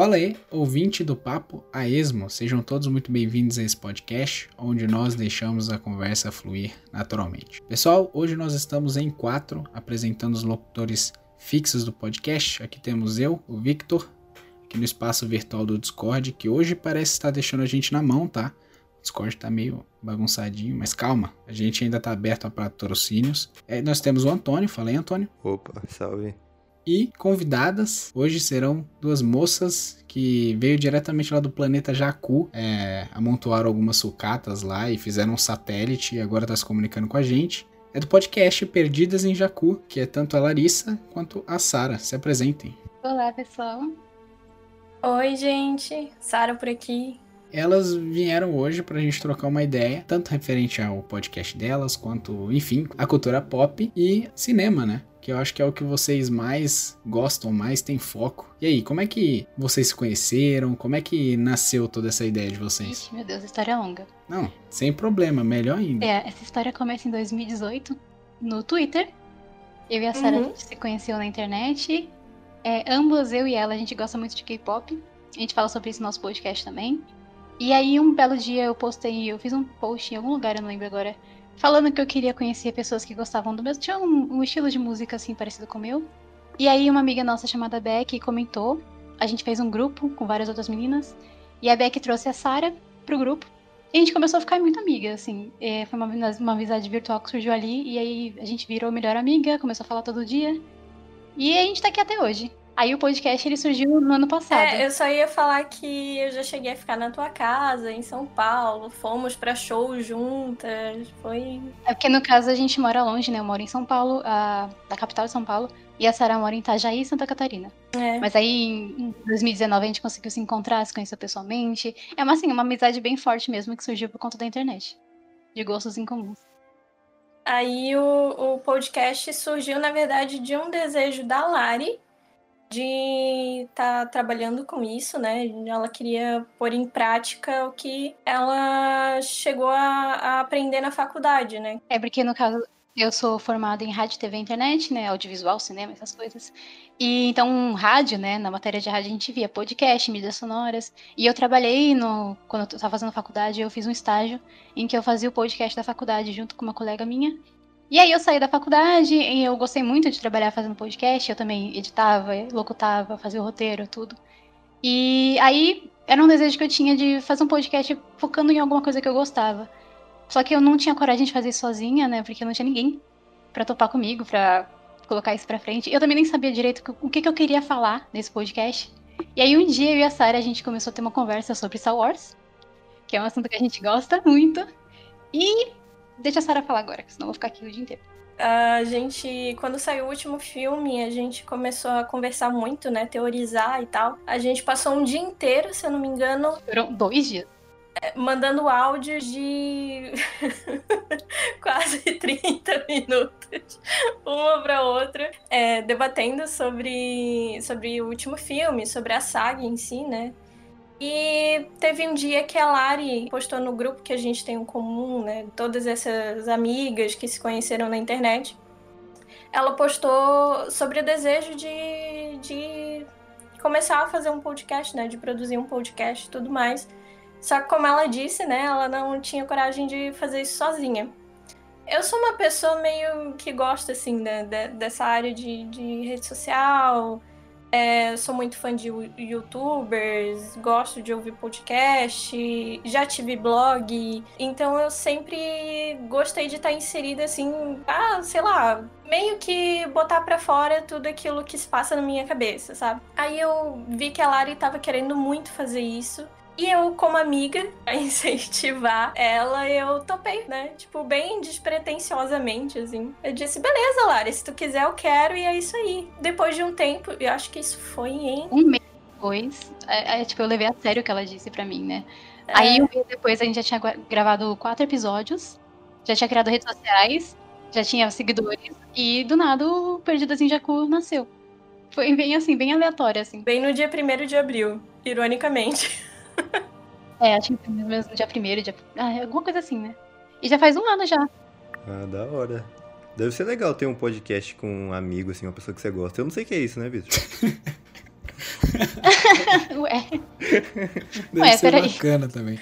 Fala aí, ouvinte do Papo a Esmo, sejam todos muito bem-vindos a esse podcast, onde nós deixamos a conversa fluir naturalmente. Pessoal, hoje nós estamos em quatro, apresentando os locutores fixos do podcast. Aqui temos eu, o Victor, aqui no espaço virtual do Discord, que hoje parece estar deixando a gente na mão, tá? O Discord tá meio bagunçadinho, mas calma, a gente ainda tá aberto a patrocínios. É, nós temos o Antônio, falei Antônio. Opa, salve. E convidadas, hoje serão duas moças que veio diretamente lá do planeta Jacu, é, amontoaram algumas sucatas lá e fizeram um satélite e agora tá se comunicando com a gente. É do podcast Perdidas em Jacu, que é tanto a Larissa quanto a Sara. Se apresentem. Olá, pessoal. Oi, gente. Sara por aqui. Elas vieram hoje pra gente trocar uma ideia, tanto referente ao podcast delas, quanto, enfim, a cultura pop e cinema, né? Que eu acho que é o que vocês mais gostam, mais tem foco. E aí, como é que vocês se conheceram? Como é que nasceu toda essa ideia de vocês? Ixi, meu Deus, história longa. Não, sem problema, melhor ainda. É, essa história começa em 2018, no Twitter. Eu e a Sarah Uhum. se conheceu na internet. É, ambos, eu e ela, a gente gosta muito de K-pop. A gente fala sobre isso no nosso podcast também. E aí, um belo dia, eu postei, eu fiz um post em algum lugar, eu não lembro agora, falando que eu queria conhecer pessoas que gostavam do mesmo. Tinha um, um estilo de música assim parecido com o meu. E aí uma amiga nossa chamada Beck comentou. A gente fez um grupo com várias outras meninas. E a Beck trouxe a Sarah pro grupo. E a gente começou a ficar muito amiga, assim. É, foi uma, uma amizade virtual que surgiu ali. E aí a gente virou melhor amiga, começou a falar todo dia. E a gente tá aqui até hoje. Aí o podcast ele surgiu no ano passado. É, eu só ia falar que eu já cheguei a ficar na tua casa, em São Paulo. Fomos pra show juntas. Foi. É porque no caso a gente mora longe, né? Eu moro em São Paulo, a, da capital de São Paulo. E a Sarah mora em Itajaí, Santa Catarina. É. Mas aí em 2019 a gente conseguiu se encontrar, se conheceu pessoalmente. É uma, assim, uma amizade bem forte mesmo que surgiu por conta da internet. De gostos em comuns. Aí o, o podcast surgiu, na verdade, de um desejo da Lari de estar trabalhando com isso, né? Ela queria pôr em prática o que ela chegou a, a aprender na faculdade, né? É porque no caso eu sou formada em rádio, TV internet, né? Audiovisual, cinema, essas coisas. E então, rádio, né? Na matéria de rádio a gente via podcast, mídias sonoras. E eu trabalhei no. Quando eu tava fazendo faculdade, eu fiz um estágio em que eu fazia o podcast da faculdade junto com uma colega minha. E aí eu saí da faculdade e eu gostei muito de trabalhar fazendo podcast. Eu também editava, locutava, fazia o roteiro, tudo. E aí era um desejo que eu tinha de fazer um podcast focando em alguma coisa que eu gostava. Só que eu não tinha coragem de fazer sozinha, né? Porque não tinha ninguém pra topar comigo, pra colocar isso pra frente. Eu também nem sabia direito o que, que eu queria falar nesse podcast. E aí um dia eu e a Sarah a gente começou a ter uma conversa sobre Star Wars, que é um assunto que a gente gosta muito. E deixa a Sarah falar agora, que senão eu vou ficar aqui o dia inteiro. A gente, quando saiu o último filme, a gente começou a conversar muito, né? Teorizar e tal. A gente passou um dia inteiro, se eu não me engano, Foram dois dias. mandando áudios de quase 30 minutos, uma para outra, é, debatendo sobre, sobre o último filme, sobre a saga em si, né? E teve um dia que a Lari postou no grupo que a gente tem em comum, né? Todas essas amigas que se conheceram na internet. Ela postou sobre o desejo de, de começar a fazer um podcast, né? De produzir um podcast e tudo mais. Só que como ela disse, né? Ela não tinha coragem de fazer isso sozinha. Eu sou uma pessoa meio que gosta, assim, né, de- dessa área de, de rede social. É, sou muito fã de you- youtubers, gosto de ouvir podcast, já tive blog, então eu sempre gostei de estar inserida assim, ah, sei lá, meio que botar pra fora tudo aquilo que se passa na minha cabeça, sabe? Aí eu vi que a Lari tava querendo muito fazer isso. E eu, como amiga, a incentivar ela, eu topei, né? Tipo, bem despretensiosamente, assim. Eu disse, beleza, Lara, se tu quiser, eu quero, e é isso aí. Depois de um tempo, eu acho que isso foi em. Um mês depois, é, é, tipo, eu levei a sério o que ela disse pra mim, né? Aí um mês depois a gente já tinha gravado quatro episódios, já tinha criado redes sociais, já tinha seguidores, e do nada o Perdidas em Jacu nasceu. Foi bem assim, bem aleatório, assim. Bem no dia 1 de abril, ironicamente. É, acho que mesmo no dia primeiro, dia... Ah, alguma coisa assim, né? E já faz um ano já. Ah, da hora. Deve ser legal ter um podcast com um amigo, assim, uma pessoa que você gosta. Eu não sei o que é isso, né, Vitor? Ué, Deve Ué, ser peraí. bacana também.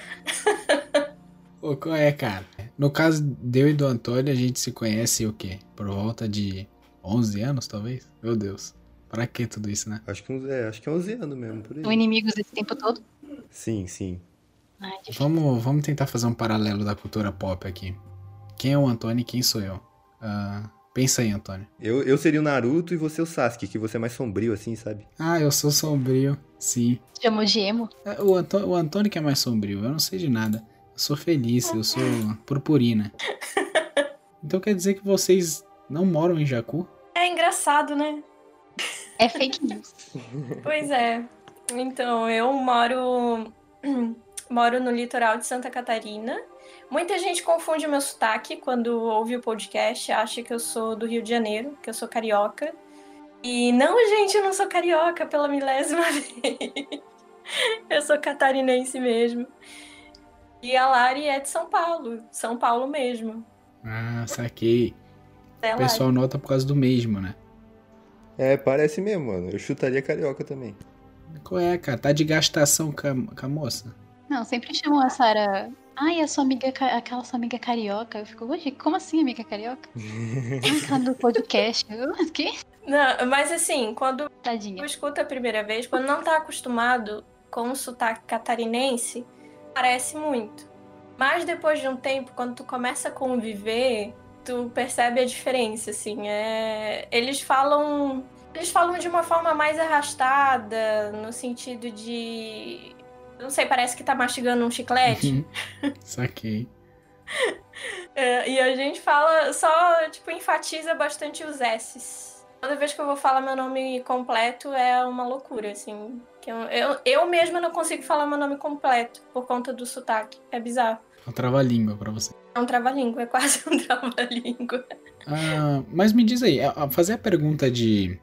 Ô, qual é, cara? No caso deu e do Antônio, a gente se conhece o quê? Por volta de 11 anos, talvez? Meu Deus. Pra que tudo isso, né? Acho que é, acho que é 11 anos mesmo, por aí. são inimigos esse tempo todo. Sim, sim. Difícil. Vamos, vamos tentar fazer um paralelo da cultura pop aqui. Quem é o Antônio e quem sou eu? Ah, pensa aí, Antônio. Eu, eu seria o Naruto e você o Sasuke, que você é mais sombrio assim, sabe? Ah, eu sou sombrio, sim. Chamou de emo. É, O, Antô o Antônio que é mais sombrio, eu não sei de nada. Eu sou feliz, eu sou purpurina. Então quer dizer que vocês não moram em Jacu? É engraçado, né? É fake news. Pois é. Então, eu moro moro no litoral de Santa Catarina. Muita gente confunde o meu sotaque quando ouve o podcast, acha que eu sou do Rio de Janeiro, que eu sou carioca. E não, gente, eu não sou carioca pela milésima vez. Eu sou catarinense mesmo. E a Lari é de São Paulo, São Paulo mesmo. Ah, saquei. É O Lari. pessoal nota por causa do mesmo, né? É, parece mesmo, mano. Eu chutaria carioca também. Qual é, cara? Tá de gastação com a, com a moça? Não, sempre chamam a Sara. Ai, a sua amiga, aquela sua amiga carioca. Eu fico, hoje, como assim, amiga carioca? Ah, aquela do podcast. Eu, O quê? Não, mas assim, quando Tadinha. eu escuto a primeira vez, quando não tá acostumado com o sotaque catarinense, parece muito. Mas depois de um tempo, quando tu começa a conviver, tu percebe a diferença, assim. É... Eles falam. Eles falam de uma forma mais arrastada, no sentido de. Não sei, parece que tá mastigando um chiclete. Saquei. É, e a gente fala, só, tipo, enfatiza bastante os S's. Toda vez que eu vou falar meu nome completo é uma loucura, assim. Que eu, eu, eu mesma não consigo falar meu nome completo por conta do sotaque. É bizarro. É um trava-língua pra você. É um trava-língua, é quase um trava-língua. Ah, mas me diz aí, fazer a pergunta de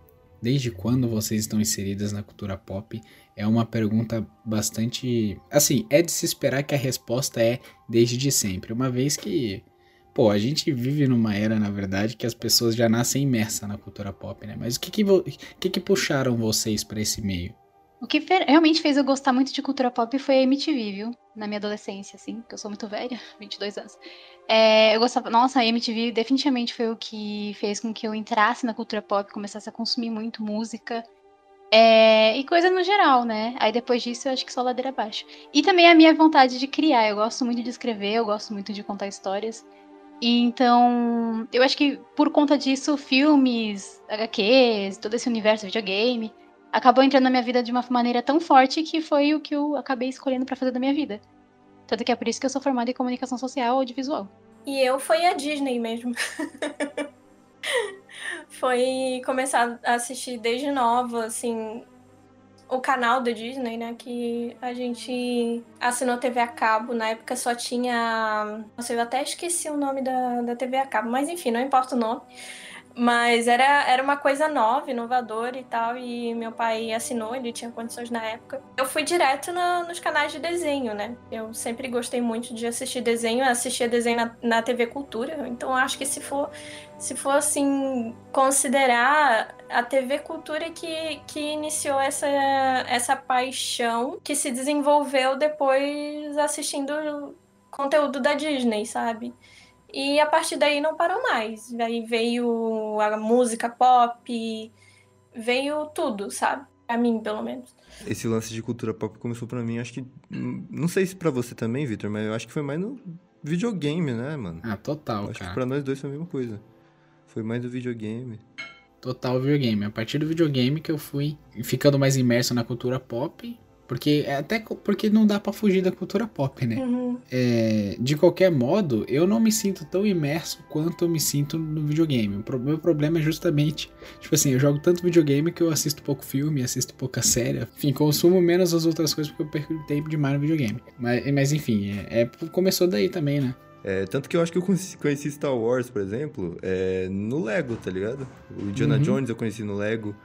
desde quando vocês estão inseridas na cultura pop é uma pergunta bastante. Assim, é de se esperar que a resposta é desde sempre. Uma vez que, pô, a gente vive numa era, na verdade, que as pessoas já nascem imersas na cultura pop, né? Mas o que que, vo- o que, que puxaram vocês pra esse meio? O que realmente fez eu gostar muito de cultura pop foi a MTV, viu? Na minha adolescência, assim, que eu sou muito velha, 22 anos. É, eu gostava. Nossa, a MTV definitivamente foi o que fez com que eu entrasse na cultura pop, começasse a consumir muito música. é, e coisa no geral, né? Aí depois disso eu acho que só ladeira abaixo. E também a minha vontade de criar. Eu gosto muito de escrever, eu gosto muito de contar histórias. E então, eu acho que por conta disso, filmes, HQs, todo esse universo videogame, acabou entrando na minha vida de uma maneira tão forte que foi o que eu acabei escolhendo pra fazer da minha vida. Tanto que é por isso que eu sou formada em comunicação social audiovisual. E eu foi a Disney mesmo. foi começar a assistir desde nova, assim, o canal da Disney, né? Que a gente assinou TV a cabo. Na época só tinha. Nossa, eu até esqueci o nome da, da TV a cabo, mas enfim, não importa o nome. Mas era, era uma coisa nova, inovadora e tal, e meu pai assinou, ele tinha condições na época. Eu fui direto nos canais de desenho, né? Eu sempre gostei muito de assistir desenho, assistia desenho na, na TV Cultura, então acho que se for, se for assim, considerar a TV Cultura que, que iniciou essa, essa paixão que se desenvolveu depois assistindo conteúdo da Disney, sabe? E a partir daí não parou mais. Daí veio a música pop, veio tudo, sabe? Pra mim, pelo menos. Esse lance de cultura pop começou pra mim, acho que. Não sei se pra você também, Victor, mas eu acho que foi mais no videogame, né, mano? Ah, total, acho que cara. pra nós dois foi a mesma coisa. Foi mais do videogame. Total videogame. A partir do videogame que eu fui ficando mais imerso na cultura pop. Porque é até porque não dá pra fugir da cultura pop, né? Uhum. É, de qualquer modo, eu não me sinto tão imerso quanto eu me sinto no videogame. O pro- meu problema é justamente, tipo assim, eu jogo tanto videogame que eu assisto pouco filme, assisto pouca série. Enfim, consumo menos as outras coisas porque eu perco tempo demais no videogame. Mas, mas enfim, é, é- começou daí também, né? É, tanto que eu acho que eu conheci, conheci Star Wars, por exemplo, é, no Lego, tá ligado? O Indiana Uhum. Jones eu conheci no Lego.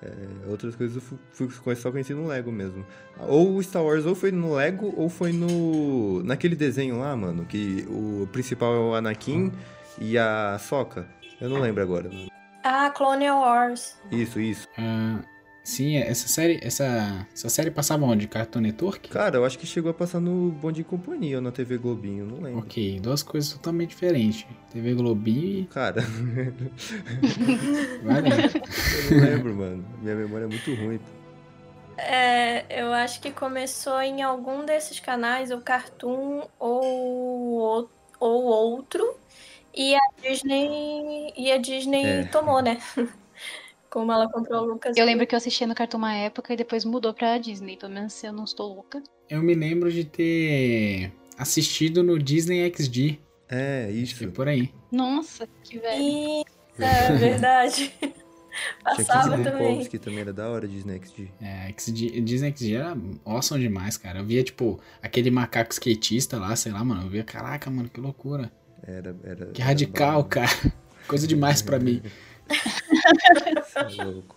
É, outras coisas eu fui, fui só conheci no Lego mesmo. Ou o Star Wars ou foi no Lego ou foi no. naquele desenho lá, mano, que o principal é o Anakin e a Soca. Eu não lembro agora. Ah, Clone Wars. Isso, isso. Ah, Sim, essa série, essa, essa série passava onde? Cartoon Network? Cara, eu acho que chegou a passar no Bom de Companhia ou na TV Globinho, não lembro. Ok, duas coisas totalmente diferentes. TV Globinho e. Cara, Vai lá. eu não lembro, mano. Minha memória é muito ruim. É, eu acho que começou em algum desses canais, ou Cartoon ou, ou outro. E a Disney, e a Disney É. tomou, né? Como ela comprou o Lucas. Eu lembro que eu assistia no Cartoon uma época e depois mudou pra Disney. Pelo menos se eu não estou louca. Eu me lembro de ter assistido no Disney XD. É, Acho que é isso. por aí. Nossa, que velho. E... É verdade. Tinha Passava Kids também. Que também era da hora Snack de. É, XD, Disney XD era awesome demais, cara. Eu via, tipo, aquele macaco skatista lá, sei lá, mano. Eu via, caraca, mano, que loucura. Era, era, Que era radical, brabo. cara. Coisa demais pra mim. É louco.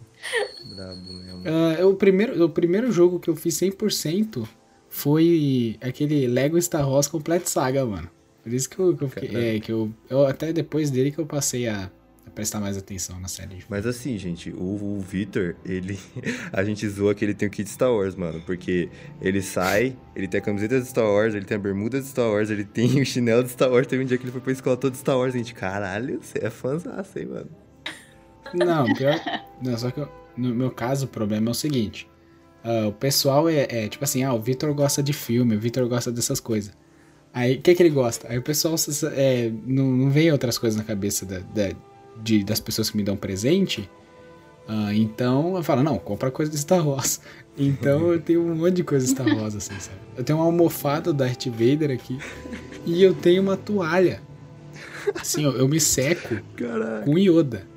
Brabo mesmo. Ah, o, primeiro, o primeiro jogo que eu fiz 100% foi aquele Lego Star Wars Complete Saga, mano. Por isso que eu, que eu fiquei. É, que eu, eu. Até depois dele que eu passei a, a prestar mais atenção na série. Mas assim, gente, o, o Victor, ele. A gente zoa que ele tem o kit Star Wars, mano. Porque ele sai, ele tem a camiseta de Star Wars, ele tem a bermuda de Star Wars, ele tem o chinelo de Star Wars. Teve um dia que ele foi pra escola todo de Star Wars. Gente, caralho, você é fãzaço, hein, mano. Não, pior. Não, só que eu- no meu caso o problema é o seguinte. ah, o pessoal é, é tipo assim, ah, o Vitor gosta de filme, o Vitor gosta dessas coisas. Aí, o que que ele gosta? Aí o pessoal é, não, não vem outras coisas na cabeça da, da- de- das pessoas que me dão presente. Ah, então eu falo, não, compra coisa de Star Wars. Então eu tenho um monte de coisa de Star Wars, assim, sabe? Eu tenho uma almofada do Darth Vader aqui. E eu tenho uma toalha. Assim, eu, eu me seco Caralho. com Yoda.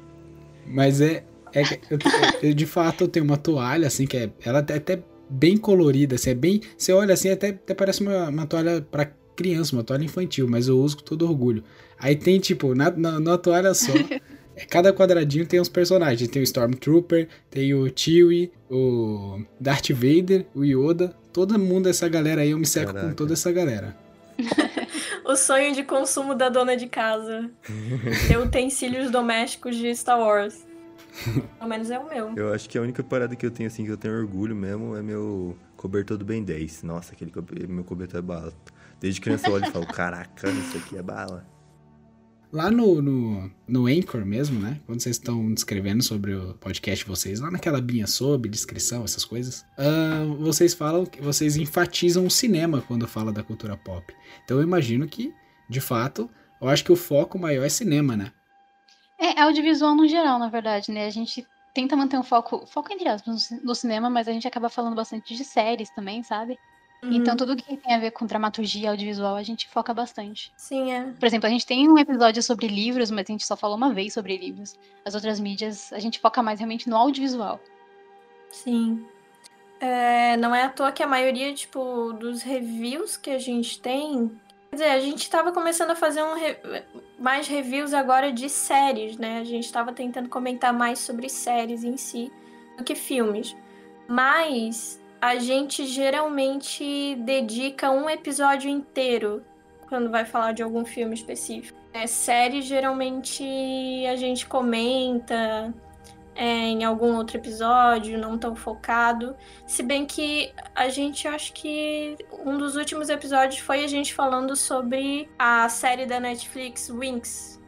Mas é. é eu, eu- de fato eu tenho uma toalha, assim, que é. Ela é até bem colorida, assim, é bem. Você olha assim, até, até parece uma, uma toalha pra criança, uma toalha infantil, mas eu uso com todo orgulho. Aí tem, tipo, na, na, na toalha só. é, Cada quadradinho tem uns personagens. Tem o Stormtrooper, tem o Chewie, o Darth Vader, o Yoda. Todo mundo, essa galera aí, eu me seco com Caraca. toda essa galera. O sonho de consumo da dona de casa. Ter utensílios domésticos de Star Wars. Pelo menos é o meu. Eu acho que a única parada que eu tenho, assim, que eu tenho orgulho mesmo é meu cobertor do Ben 10. Nossa, aquele cobe- meu cobertor é bala. Desde criança eu olho e falo, caraca, isso aqui é bala. Lá no, no, no Anchor mesmo, né? Quando vocês estão descrevendo sobre o podcast de vocês, lá naquela binha sobre, descrição, essas coisas, ah, vocês falam que vocês enfatizam o cinema quando fala da cultura pop. Então eu imagino que, de fato, eu acho que o foco maior é cinema, né? É audiovisual no geral, na verdade, né? A gente tenta manter um foco, foco entre aspas, no cinema, mas a gente acaba falando bastante de séries também, sabe? Uhum. Então tudo que tem a ver com dramaturgia audiovisual a gente foca bastante. Sim, é. Por exemplo, a gente tem um episódio sobre livros, mas a gente só falou uma vez sobre livros. As outras mídias, a gente foca mais realmente no audiovisual. Sim. É, não é à toa que a maioria, tipo, dos reviews que a gente tem. Quer dizer, a gente tava começando a fazer um re- mais reviews agora de séries, né? A gente tava tentando comentar mais sobre séries em si do que filmes. Mas a gente geralmente dedica um episódio inteiro quando vai falar de algum filme específico. É, série, geralmente, a gente comenta é, em algum outro episódio, não tão focado. Se bem que a gente acho que um dos últimos episódios foi a gente falando sobre a série da Netflix Winx.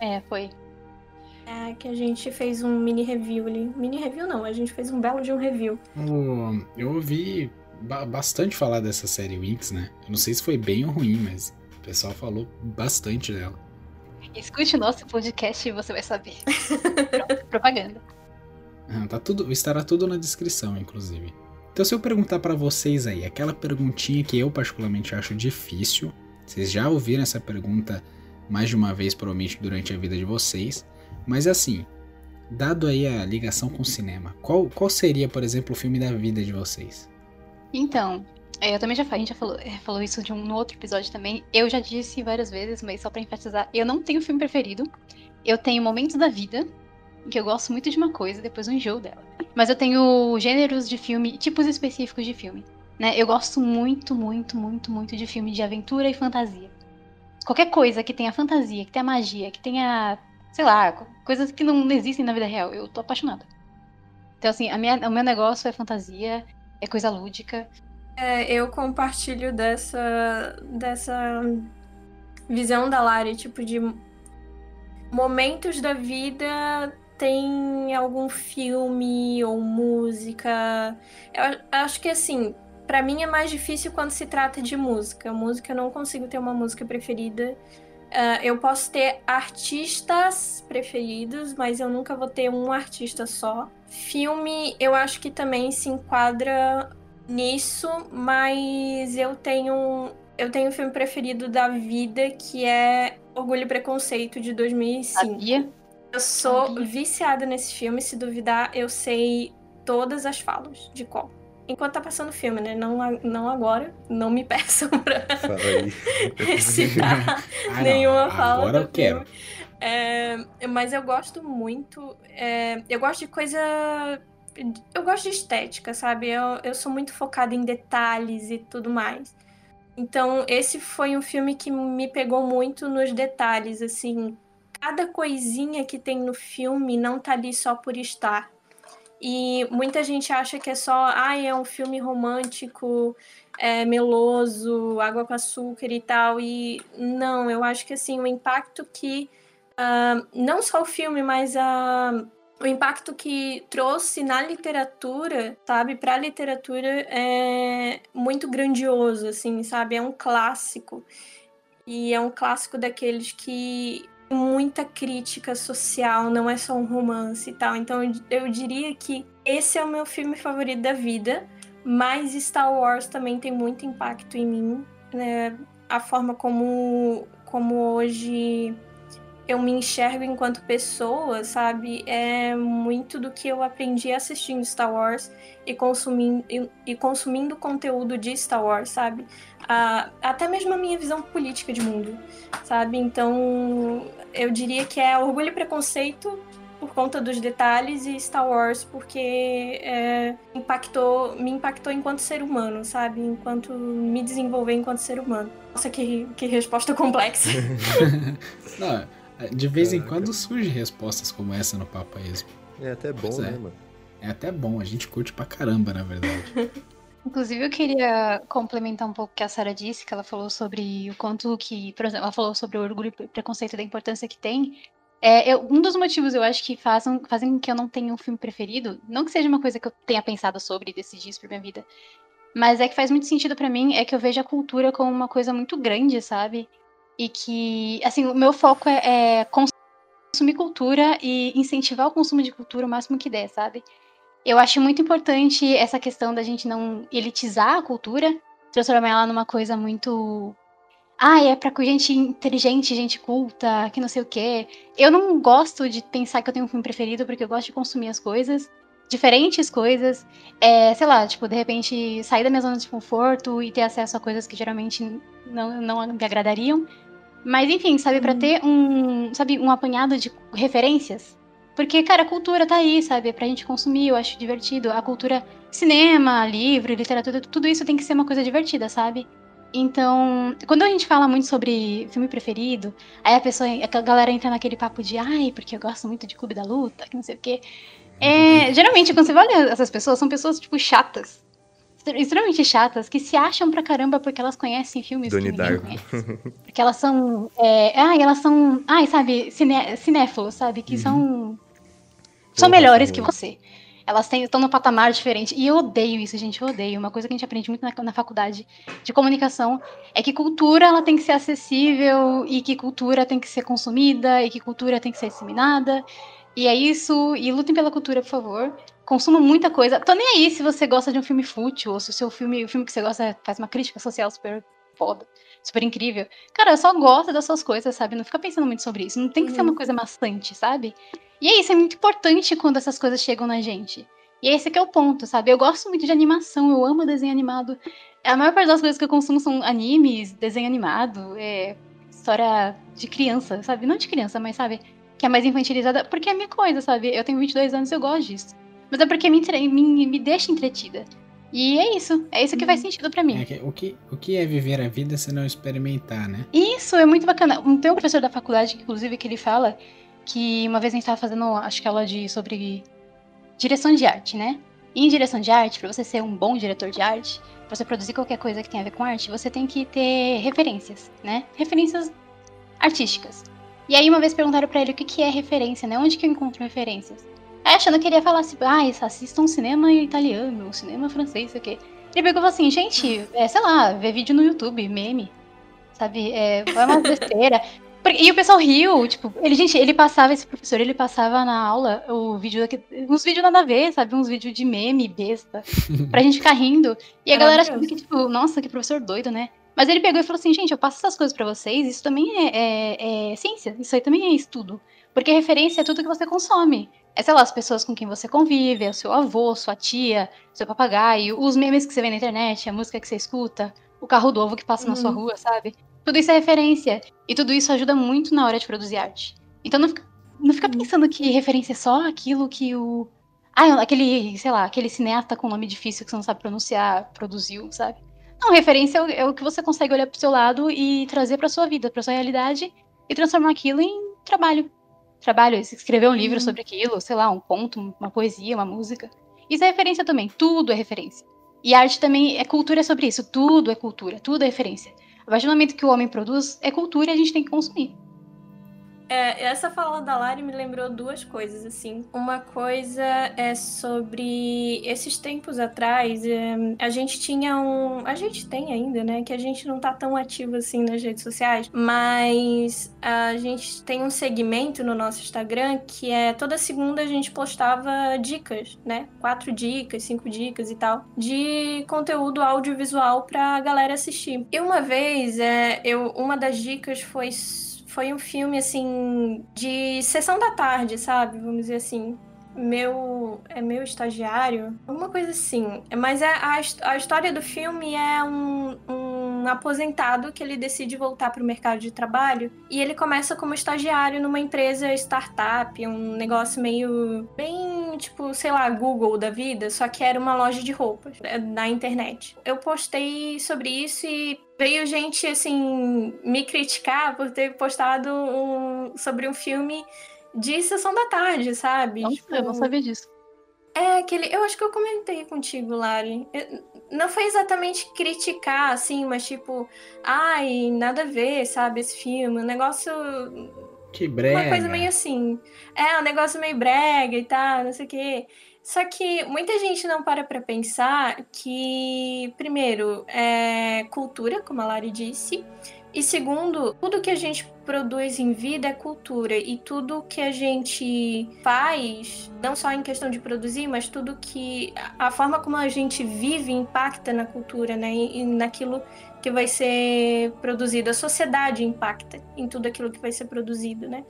É, foi. É, que a gente fez um mini review ali. Mini review não, a gente fez um belo de um review. O- eu ouvi ba- bastante falar dessa série Winx, né? Eu não sei se foi bem ou ruim, mas o pessoal falou bastante dela. Escute o nosso podcast e você vai saber. Pronto, propaganda. Ah, tá tudo, estará tudo na descrição, inclusive. Então, se eu perguntar pra vocês aí, aquela perguntinha que eu particularmente acho difícil, vocês já ouviram essa pergunta mais de uma vez, provavelmente, durante a vida de vocês, mas assim, dado aí a ligação com o cinema, qual, qual seria, por exemplo, o filme da vida de vocês? Então, é, eu também já falei, a gente já falou, é, falou isso de um no outro episódio também. Eu já disse várias vezes, mas só pra enfatizar, eu não tenho filme preferido. Eu tenho momentos da vida em que eu gosto muito de uma coisa, depois eu enjoo dela. Mas eu tenho gêneros de filme, tipos específicos de filme. Né? Eu gosto muito, muito, muito, muito de filme de aventura e fantasia. Qualquer coisa que tenha fantasia, que tenha magia, que tenha, sei lá, co- coisas que não existem na vida real, eu tô apaixonada. Então, assim, a minha, o meu negócio é fantasia, é coisa lúdica. É, eu compartilho dessa, dessa visão da Lari, tipo, de momentos da vida tem algum filme ou música. Eu acho que assim, para mim é mais difícil quando se trata de música. Música eu não consigo ter uma música preferida. Uh, eu posso ter artistas preferidos, mas eu nunca vou ter um artista só. Filme, eu acho que também se enquadra nisso, mas eu tenho eu tenho um filme preferido da vida que é Orgulho e Preconceito de 2005. Sabia? Eu sou Sabia. viciada nesse filme, se duvidar, eu sei todas as falas de qual. Enquanto tá passando o filme, né? Não, não agora. Não me peçam pra citar ah, nenhuma fala. Agora eu quero. É, mas eu gosto muito. É, eu gosto de coisa. Eu gosto de estética, sabe? Eu, eu sou muito focada em detalhes e tudo mais. Então, esse foi um filme que me pegou muito nos detalhes, assim. Cada coisinha que tem no filme não tá ali só por estar. E muita gente acha que é só, ah, é um filme romântico, é, meloso, água com açúcar e tal. E não, eu acho que assim, o impacto que. Uh, não só o filme, mas a o impacto que trouxe na literatura, sabe, para a literatura é muito grandioso, assim, sabe? É um clássico. E é um clássico daqueles que muita crítica social, não é só um romance e tal. Então eu, diria que esse é o meu filme favorito da vida, mas Star Wars também tem muito impacto em mim, né? A forma como como hoje eu me enxergo enquanto pessoa, sabe? É muito do que eu aprendi assistindo Star Wars e consumindo, e, e consumindo conteúdo de Star Wars, sabe? Ah, até mesmo a minha visão política de mundo, sabe? Então, eu diria que é orgulho e preconceito por conta dos detalhes e Star Wars porque é, impactou, me impactou enquanto ser humano, sabe? Enquanto me desenvolver enquanto ser humano. Nossa, que, que resposta complexa. Não, de vez em quando surgem respostas como essa no Papo Esmo. É até bom, é. né, mano? É até bom, a gente curte pra caramba, na verdade. Inclusive, eu queria complementar um pouco o que a Sara disse, que ela falou sobre o quanto que, por exemplo, ela falou sobre o orgulho e preconceito da importância que tem. É, eu, um dos motivos eu acho que fazem, fazem que eu não tenha um filme preferido, não que seja uma coisa que eu tenha pensado sobre e decidir isso pra minha vida, mas é que faz muito sentido para mim, é que eu vejo a cultura como uma coisa muito grande, sabe? E que, assim, o meu foco é, é consumir cultura e incentivar o consumo de cultura o máximo que der, sabe? Eu acho muito importante essa questão da gente não elitizar a cultura, transformar ela numa coisa muito. Ah, é pra gente inteligente, gente culta, que não sei o quê. Eu não gosto de pensar que eu tenho um filme preferido, porque eu gosto de consumir as coisas, diferentes coisas. É, sei lá, tipo, de repente sair da minha zona de conforto e ter acesso a coisas que geralmente não, não me agradariam. Mas enfim, sabe, para uhum. ter um, sabe, um apanhado de referências. Porque, cara, a cultura tá aí, sabe? Pra gente consumir, eu acho divertido. A cultura, cinema, livro, literatura, tudo isso tem que ser uma coisa divertida, sabe? Então, quando a gente fala muito sobre filme preferido, aí a pessoa, a galera entra naquele papo de, ai, porque eu gosto muito de Clube da Luta, que não sei o quê. É, geralmente, quando você olha essas pessoas, são pessoas, tipo, chatas extremamente chatas que se acham pra caramba porque elas conhecem filmes Donnie que ninguém conhece. Porque elas são. É, ai, elas são. Ai, sabe, ciné, cinéfilos, sabe? Que uhum. são. São melhores que você. Elas estão no patamar diferente. E eu odeio isso, gente. Eu odeio. Uma coisa que a gente aprende muito na, na faculdade de comunicação é que cultura ela tem que ser acessível e que cultura tem que ser consumida e que cultura tem que ser disseminada. E é isso. E lutem pela cultura, por favor consumo muita coisa. Tô nem aí se você gosta de um filme fútil, ou se o seu filme, o filme que você gosta faz uma crítica social super foda, super incrível. Cara, eu só gosto das suas coisas, sabe? Não fica pensando muito sobre isso. Não tem que uhum. ser uma uhum. coisa maçante, sabe? E é isso, é muito importante quando essas coisas chegam na gente. E esse que é o ponto, sabe? Eu gosto muito de animação, eu amo desenho animado. A maior parte das coisas que eu consumo são animes, desenho animado, é história de criança, sabe? Não de criança, mas sabe? Que é mais infantilizada, porque é minha coisa, sabe? Eu tenho 22 anos e eu gosto disso. Mas é porque me, me, me deixa entretida. E é isso. É isso que faz sentido para mim. É o, que, o que é viver a vida se não experimentar, né? Isso, é muito bacana. Tem um professor da faculdade, inclusive, que ele fala que uma vez a gente tava fazendo, acho que aula de sobre direção de arte, né? E em direção de arte, para você ser um bom diretor de arte, pra você produzir qualquer coisa que tenha a ver com arte, você tem que ter referências, né? Referências artísticas. E aí uma vez perguntaram para ele o que, que é referência, né? Onde que eu encontro referências? Aí achando que ele ia falar assim, ah, assista um cinema italiano, um cinema francês, sei o quê. Ele pegou e falou assim, gente, é, sei lá, ver vídeo no YouTube, meme, sabe? É, vai uma besteira. E o pessoal riu, tipo, ele, gente, ele passava, esse professor, ele passava na aula o vídeo, uns vídeos nada a ver, sabe? Uns vídeos de meme, besta, pra gente ficar rindo. E a galera achando que, tipo, nossa, que professor doido, né? Mas ele pegou e falou assim, gente, eu passo essas coisas para vocês, isso também é, é, é, ciência, isso aí também é estudo. Porque referência é tudo que você consome. É, sei lá, as pessoas com quem você convive, é o seu avô, sua tia, seu papagaio, os memes que você vê na internet, a música que você escuta, o carro do ovo que passa uhum. na sua uhum. rua, sabe? Tudo isso é referência. E tudo isso ajuda muito na hora de produzir arte. Então não fica, não fica pensando que referência é só aquilo que o. Ah, aquele, sei lá, aquele cineasta com nome difícil que você não sabe pronunciar produziu, sabe? Não, referência é o, é o que você consegue olhar pro seu lado e trazer pra sua vida, pra sua realidade e transformar aquilo em trabalho. Trabalho, escrever um livro uhum. sobre aquilo, sei lá, um conto, uma poesia, uma música. Isso é referência também, tudo é referência. E arte também é cultura sobre isso, tudo é cultura, tudo é referência. A partir do momento que o homem produz, é cultura e a gente tem que consumir. É, essa fala da Lari me lembrou duas coisas, assim. Uma coisa é sobre esses tempos atrás, é, a gente tinha um. A gente tem ainda, né? Que a gente não tá tão ativo assim nas redes sociais, mas a gente tem um segmento no nosso Instagram que é toda segunda a gente postava dicas, né? Quatro dicas, cinco dicas e tal, de conteúdo audiovisual pra galera assistir. E uma vez, é, eu, uma das dicas foi foi um filme, assim, de sessão da tarde, sabe? Vamos dizer assim. Meu. É meu estagiário? Alguma coisa assim. Mas é, a, a história do filme é um, um aposentado que ele decide voltar para o mercado de trabalho e ele começa como estagiário numa empresa startup, um negócio meio. bem tipo, sei lá, Google da vida, só que era uma loja de roupas é, na internet. Eu postei sobre isso e veio gente, assim, me criticar por ter postado um, sobre um filme de sessão da tarde, sabe? Não, tipo, eu não sabia disso. É, aquele. Eu acho que eu comentei contigo, Lari. Não foi exatamente criticar, assim, mas tipo, ai, nada a ver, sabe, esse filme. Um negócio. Que brega. Uma coisa meio assim. É, um negócio meio brega e tal, não sei o quê. Só que muita gente não para para pensar que, primeiro, é cultura, como a Lari disse, e segundo, tudo que a gente produz em vida é cultura e tudo que a gente faz, não só em questão de produzir, mas tudo que a forma como a gente vive impacta na cultura, né? E naquilo que vai ser produzido, a sociedade impacta em tudo aquilo que vai ser produzido, né?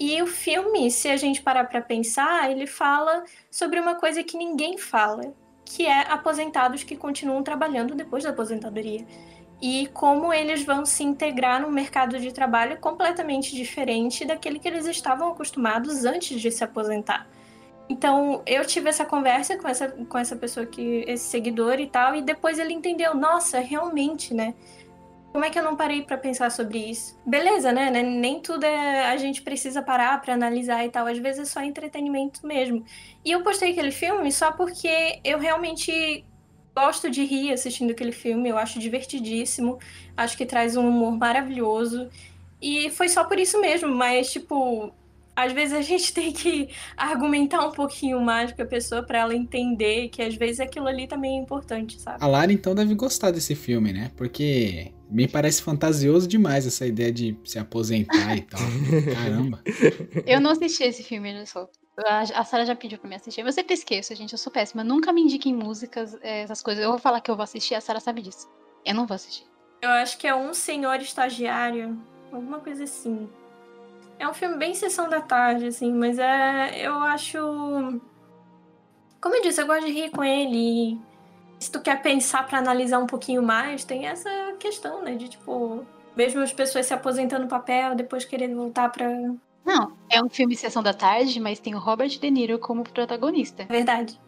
E o filme, se a gente parar para pensar, ele fala sobre uma coisa que ninguém fala, que é aposentados que continuam trabalhando depois da aposentadoria. E como eles vão se integrar no mercado de trabalho completamente diferente daquele que eles estavam acostumados antes de se aposentar. Então, eu tive essa conversa com essa, com essa pessoa que esse seguidor e tal, e depois ele entendeu, nossa, realmente, né? Como é que eu não parei para pensar sobre isso? Beleza, né? Nem tudo é a gente precisa parar para analisar e tal. Às vezes é só entretenimento mesmo. E eu postei aquele filme só porque eu realmente gosto de rir assistindo aquele filme. Eu acho divertidíssimo. Acho que traz um humor maravilhoso. E foi só por isso mesmo, mas tipo, às vezes a gente tem que argumentar um pouquinho mais com a pessoa para ela entender que às vezes aquilo ali também é importante, sabe? A Lara então deve gostar desse filme, né? Porque me parece fantasioso demais essa ideia de se aposentar e tal. Caramba. Eu não assisti esse filme, olha só. A Sara já pediu pra me assistir. Eu sempre esqueço, gente. Eu sou péssima. Nunca me indiquem músicas, eh, essas coisas. Eu vou falar que eu vou assistir, a Sara sabe disso. Eu não vou assistir. Eu acho que é um senhor estagiário. Alguma coisa assim. É um filme bem sessão da tarde, assim, mas é. Eu acho. Como eu disse, eu gosto de rir com ele se tu quer pensar para analisar um pouquinho mais, tem essa questão, né? De tipo, mesmo as pessoas se aposentando no papel, depois querendo voltar pra. Não, é um filme Sessão da Tarde, mas tem o Robert De Niro como protagonista. Verdade.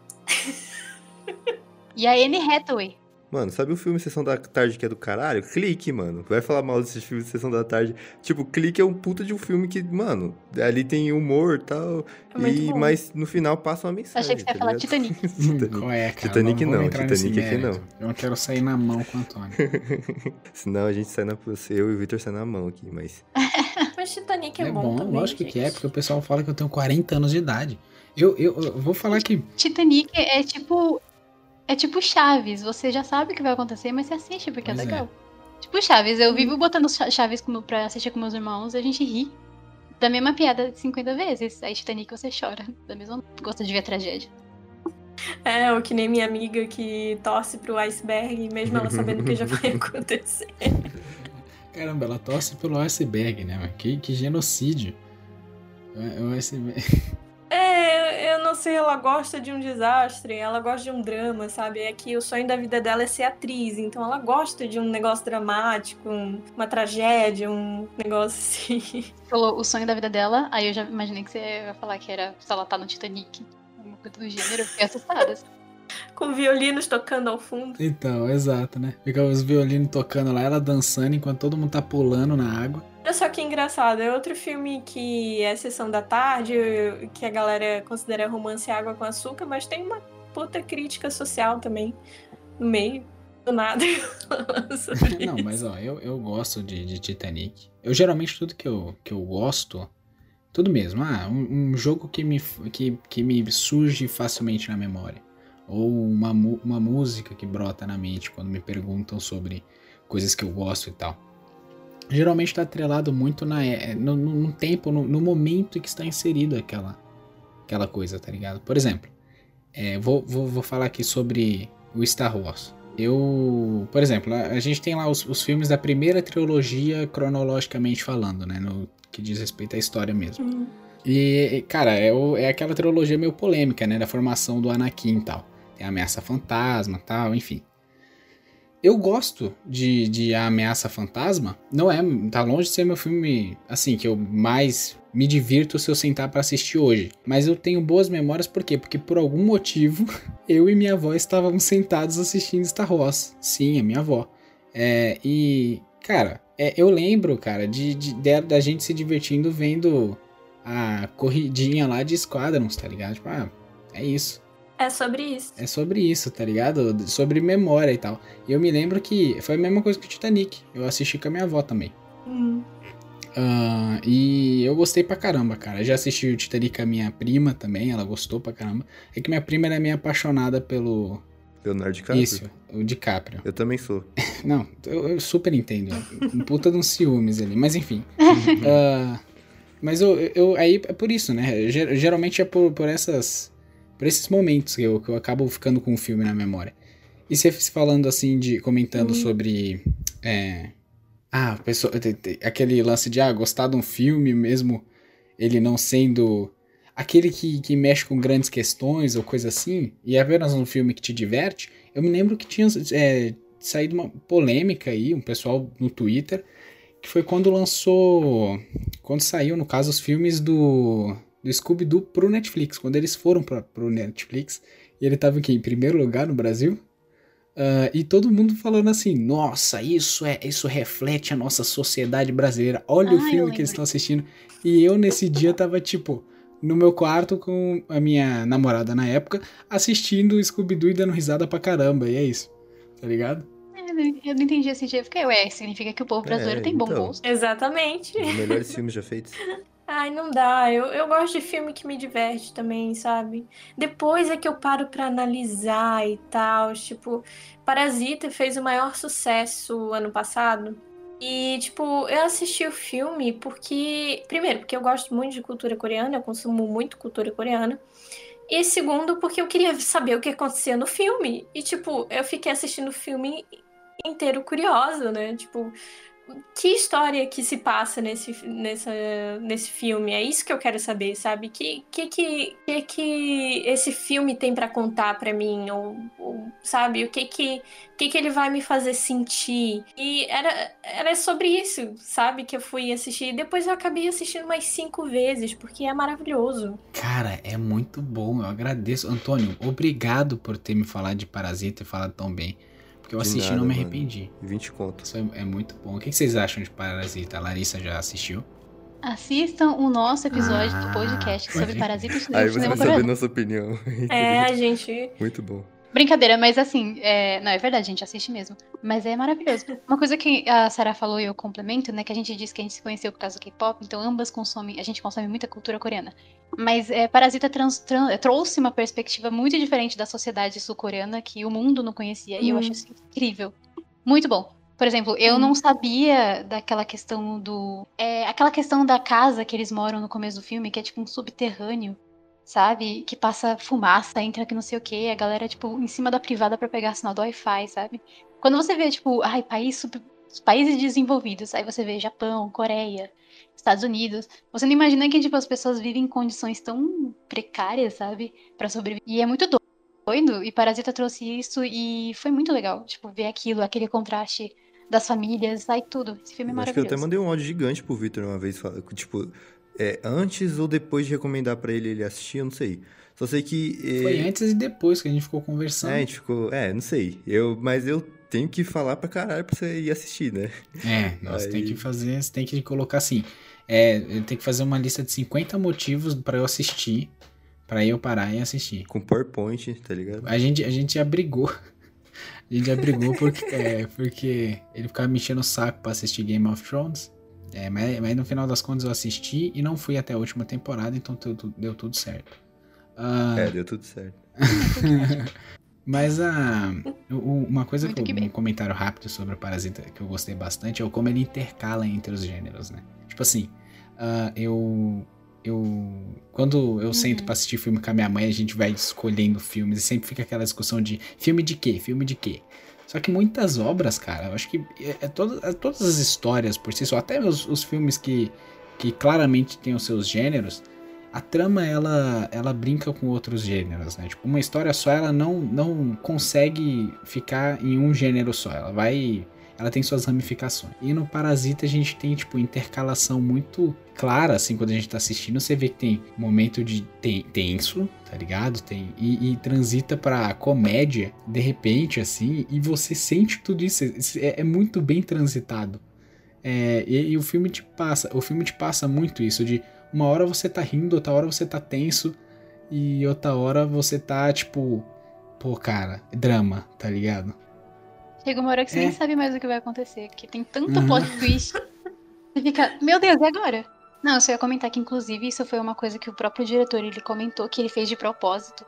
e a Anne Hathaway. Mano, sabe o filme Sessão da Tarde que é do caralho? Clique, mano. Vai falar mal desse filme Sessão da Tarde. Tipo, Clique é um puta de um filme que, mano, ali tem humor tal, É e tal. bom. Mas no final passa uma mensagem. Achei que você ia tá falar? Titanic. Titanic. Qual é, cara? Titanic não, nesse Titanic aqui não. Eu não quero sair na mão com o Antônio. Senão a gente sai na. Eu e o Victor sai na mão aqui, mas. Mas Titanic é, É, bom, bom, também, lógico que é, gente. porque o pessoal fala que eu tenho 40 anos de idade. Eu, eu, eu vou falar que. Titanic é tipo. É tipo Chaves. Você já sabe o que vai acontecer, mas você assiste porque Pois é é. legal. Tipo Chaves, eu vivo botando Cha- Chaves como, pra assistir com meus irmãos e a gente ri da mesma piada 50 vezes. Aí Titanic você chora. Da mesma. Gosta de ver a tragédia. É, ou que nem minha amiga que torce pro iceberg, mesmo ela sabendo que já vai acontecer. Caramba, ela torce pelo iceberg, né? Que, que genocídio. É, O iceberg. É, eu não sei, ela gosta de um desastre, ela gosta de um drama, sabe? É que o sonho da vida dela é ser atriz, então ela gosta de um negócio dramático, um- uma tragédia, um negócio assim. Falou o sonho da vida dela, aí eu já imaginei que você ia falar que era se ela tá no Titanic. Uma coisa do gênero, eu fiquei assustada. Com violinos tocando ao fundo. Então, exato, né? Fica os violinos tocando lá, ela dançando enquanto todo mundo tá pulando na água. Olha só que engraçado, é outro filme que é Sessão da Tarde, que a galera considera romance água com açúcar, mas tem uma puta crítica social também no meio. Do nada. Não, mas ó, eu, eu gosto de, de Titanic. Eu geralmente tudo que eu, que eu gosto, tudo mesmo. Ah, um, um jogo que me, que, que me surge facilmente na memória. Ou uma, uma música que brota na mente quando me perguntam sobre coisas que eu gosto e tal. Geralmente tá atrelado muito na, é, no, no- tempo, no, no momento em que está inserido aquela, aquela coisa, tá ligado? Por exemplo, é, vou, vou, vou falar aqui sobre o Star Wars. Eu, por exemplo, a, a gente tem lá os, os filmes da primeira trilogia cronologicamente falando, né? No que diz respeito à história mesmo. Hum. E, cara, é, o- é aquela trilogia meio polêmica, né? Da formação do Anakin e tal. Tem a Ameaça Fantasma e tal, enfim. Eu gosto de, de A Ameaça Fantasma. Não é, tá longe de ser meu filme, assim, que eu mais me divirto se eu sentar pra assistir hoje. Mas eu tenho boas memórias, por quê? Porque por algum motivo, eu e minha avó estávamos sentados assistindo Star Wars. Sim, a minha avó. É, e, cara, é, eu lembro, cara, de, de- de- da gente se divertindo vendo a corridinha lá de Squadrons, tá ligado? Tipo, ah, é isso. É sobre isso. É sobre isso, tá ligado? Sobre memória e tal. E eu me lembro que foi a mesma coisa que o Titanic. Eu assisti com a minha avó também. Hum. Ah, e eu gostei pra caramba, cara. Já assisti o Titanic com a minha prima também, ela gostou pra caramba. É que minha prima era meio apaixonada pelo. Leonardo DiCaprio? Isso, o DiCaprio. Eu também sou. Não, eu, eu super entendo. Um puta de uns ciúmes ali, mas enfim. Ah, mas eu, eu. Aí é por isso, né? Ger- Geralmente é por, por essas. Por esses momentos que eu, que eu acabo ficando com o filme na memória. E você falando assim, de. comentando Uhum. sobre. É, ah, pessoa, aquele lance de ah, gostar de um filme mesmo ele não sendo aquele que, que mexe com grandes questões ou coisa assim, e é apenas um filme que te diverte. Eu me lembro que tinha é, saído uma polêmica aí, um pessoal no Twitter, que foi quando lançou. Quando saiu, no caso, os filmes do, do Scooby-Doo pro Netflix. Quando eles foram pra, pro Netflix, e ele tava aqui em primeiro lugar no Brasil. Ah, e todo mundo falando assim, nossa, isso é, isso reflete a nossa sociedade brasileira. Olha o Ah, eu filme que eles estão assistindo. E eu nesse dia tava tipo no meu quarto com a minha namorada na época, assistindo o Scooby-Doo e dando risada pra caramba. E é isso. Tá ligado? Eu não- eu não entendi esse dia. Fiquei, ué, significa que o povo brasileiro É, tem bom então. gosto. Exatamente. Dos melhores filmes já feitos. Ai, não dá. Eu, eu gosto de filme que me diverte também, sabe? Depois é que eu paro pra analisar e tal. Tipo, Parasita fez o maior sucesso ano passado. E, tipo, eu assisti o filme porque. Primeiro, porque eu gosto muito de cultura coreana, eu consumo muito cultura coreana. E segundo, porque eu queria saber o que acontecia no filme. E, tipo, eu fiquei assistindo o filme inteiro curiosa, né? Tipo, que história que se passa nesse, nessa, nesse filme? É isso que eu quero saber, sabe? Que que que, que, que esse filme tem pra contar pra mim? Ou, ou, sabe? O que que, que que ele vai me fazer sentir? E era, era sobre isso, sabe? Que eu fui assistir. Depois eu acabei assistindo mais cinco vezes, porque é maravilhoso. Cara, é muito bom. Eu agradeço. Antônio, obrigado por ter me falado de Parasita e falado tão bem. Porque eu De assisti e não me mano. arrependi. 20 contos. Isso é, é muito bom. O que que vocês acham de Parasita? A Larissa já assistiu? Assistam o nosso episódio Ah, do podcast sobre pode Parasita e Aí você vai saber nossa opinião. É, a gente. Muito bom. Brincadeira, mas assim, é... não, é verdade, a gente assiste mesmo. Mas é maravilhoso. Uma coisa que a Sarah falou e eu complemento, né, que a gente disse que a gente se conheceu por causa do K-pop, então ambas consomem, a gente consome muita cultura coreana. Mas é, Parasita trans- tran- trouxe uma perspectiva muito diferente da sociedade sul-coreana que o mundo não conhecia, e eu Hum. acho isso incrível. Muito bom. Por exemplo, eu Hum. não sabia daquela questão do. É, aquela questão da casa que eles moram no começo do filme, que é tipo um subterrâneo, sabe? Que passa fumaça, entra que não sei o que, a galera, tipo, em cima da privada pra pegar sinal do Wi-Fi, sabe? Quando você vê, tipo, ai, país sub- países desenvolvidos, aí você vê Japão, Coreia, Estados Unidos, você não imagina que, tipo, as pessoas vivem em condições tão precárias, sabe? Pra sobreviver. E é muito doido, e Parasita trouxe isso e foi muito legal, tipo, ver aquilo, aquele contraste das famílias, sai tudo. Esse filme é Eu acho que eu maravilhoso. até mandei um áudio gigante pro Victor uma vez, tipo, é, antes ou depois de recomendar pra ele ele assistir, eu não sei. Só sei que. é, Foi antes e depois que a gente ficou conversando. É, a gente ficou. É, não sei. Eu, mas eu tenho que falar pra caralho pra você ir assistir, né? É, nós Aí- tem que fazer, você tem que colocar assim. É, eu tenho que fazer uma lista de 50 motivos pra eu assistir, pra eu parar e assistir. Com PowerPoint, tá ligado? A gente, a gente já brigou. A gente já brigou porque, é, porque ele ficava me enchendo o saco pra assistir Game of Thrones. É, mas, mas no final das contas eu assisti e não fui até a última temporada, então deu, deu tudo certo. Ah, É, deu tudo certo. Mas a, o- uma coisa Muito que, eu, que um comentário rápido sobre o Parasita que eu gostei bastante é como ele intercala entre os gêneros, né? Tipo assim, ah, eu eu quando eu sento pra assistir filme com a minha mãe, a gente vai escolhendo filmes e sempre fica aquela discussão de filme de quê? Filme de quê? Só que muitas obras, cara, eu acho que é, é é todas as histórias por si só, até os, os filmes que, que claramente têm os seus gêneros, a trama ela, ela brinca com outros gêneros, né? Tipo, uma história só ela não, não consegue ficar em um gênero só, ela vai ela tem suas ramificações. E no Parasita a gente tem tipo intercalação muito clara assim quando a gente tá assistindo, você vê que tem momento de ten- tenso, tá ligado? Tem e, e transita pra comédia de repente assim, e você sente tudo isso, é, é muito bem transitado. É, e, e o filme te passa, o filme te passa muito isso de uma hora você tá rindo, outra hora você tá tenso e outra hora você tá tipo, pô, cara, drama, tá ligado? Chega uma hora que você É. nem sabe mais o que vai acontecer, que tem tanto Uhum. plot twist. Você fica, meu Deus, e agora? Não, eu só ia comentar que, inclusive, isso foi uma coisa que o próprio diretor, ele comentou que ele fez de propósito.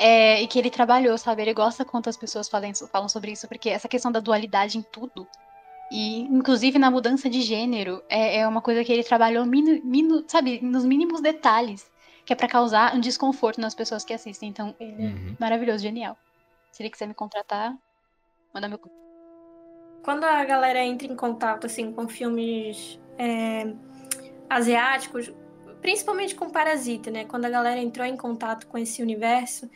É, e que ele trabalhou, sabe? Ele gosta quando as pessoas falam, falam sobre isso, porque essa questão da dualidade em tudo, e inclusive na mudança de gênero, é, é uma coisa que ele trabalhou, minu, minu- sabe, nos mínimos detalhes, que é pra causar um desconforto nas pessoas que assistem. Então, ele é Uhum. maravilhoso, genial. Se ele quiser me contratar, manda meu Quando a galera entra em contato assim com filmes é, asiáticos, principalmente com Parasita, né? Quando a galera entrou em contato com esse universo,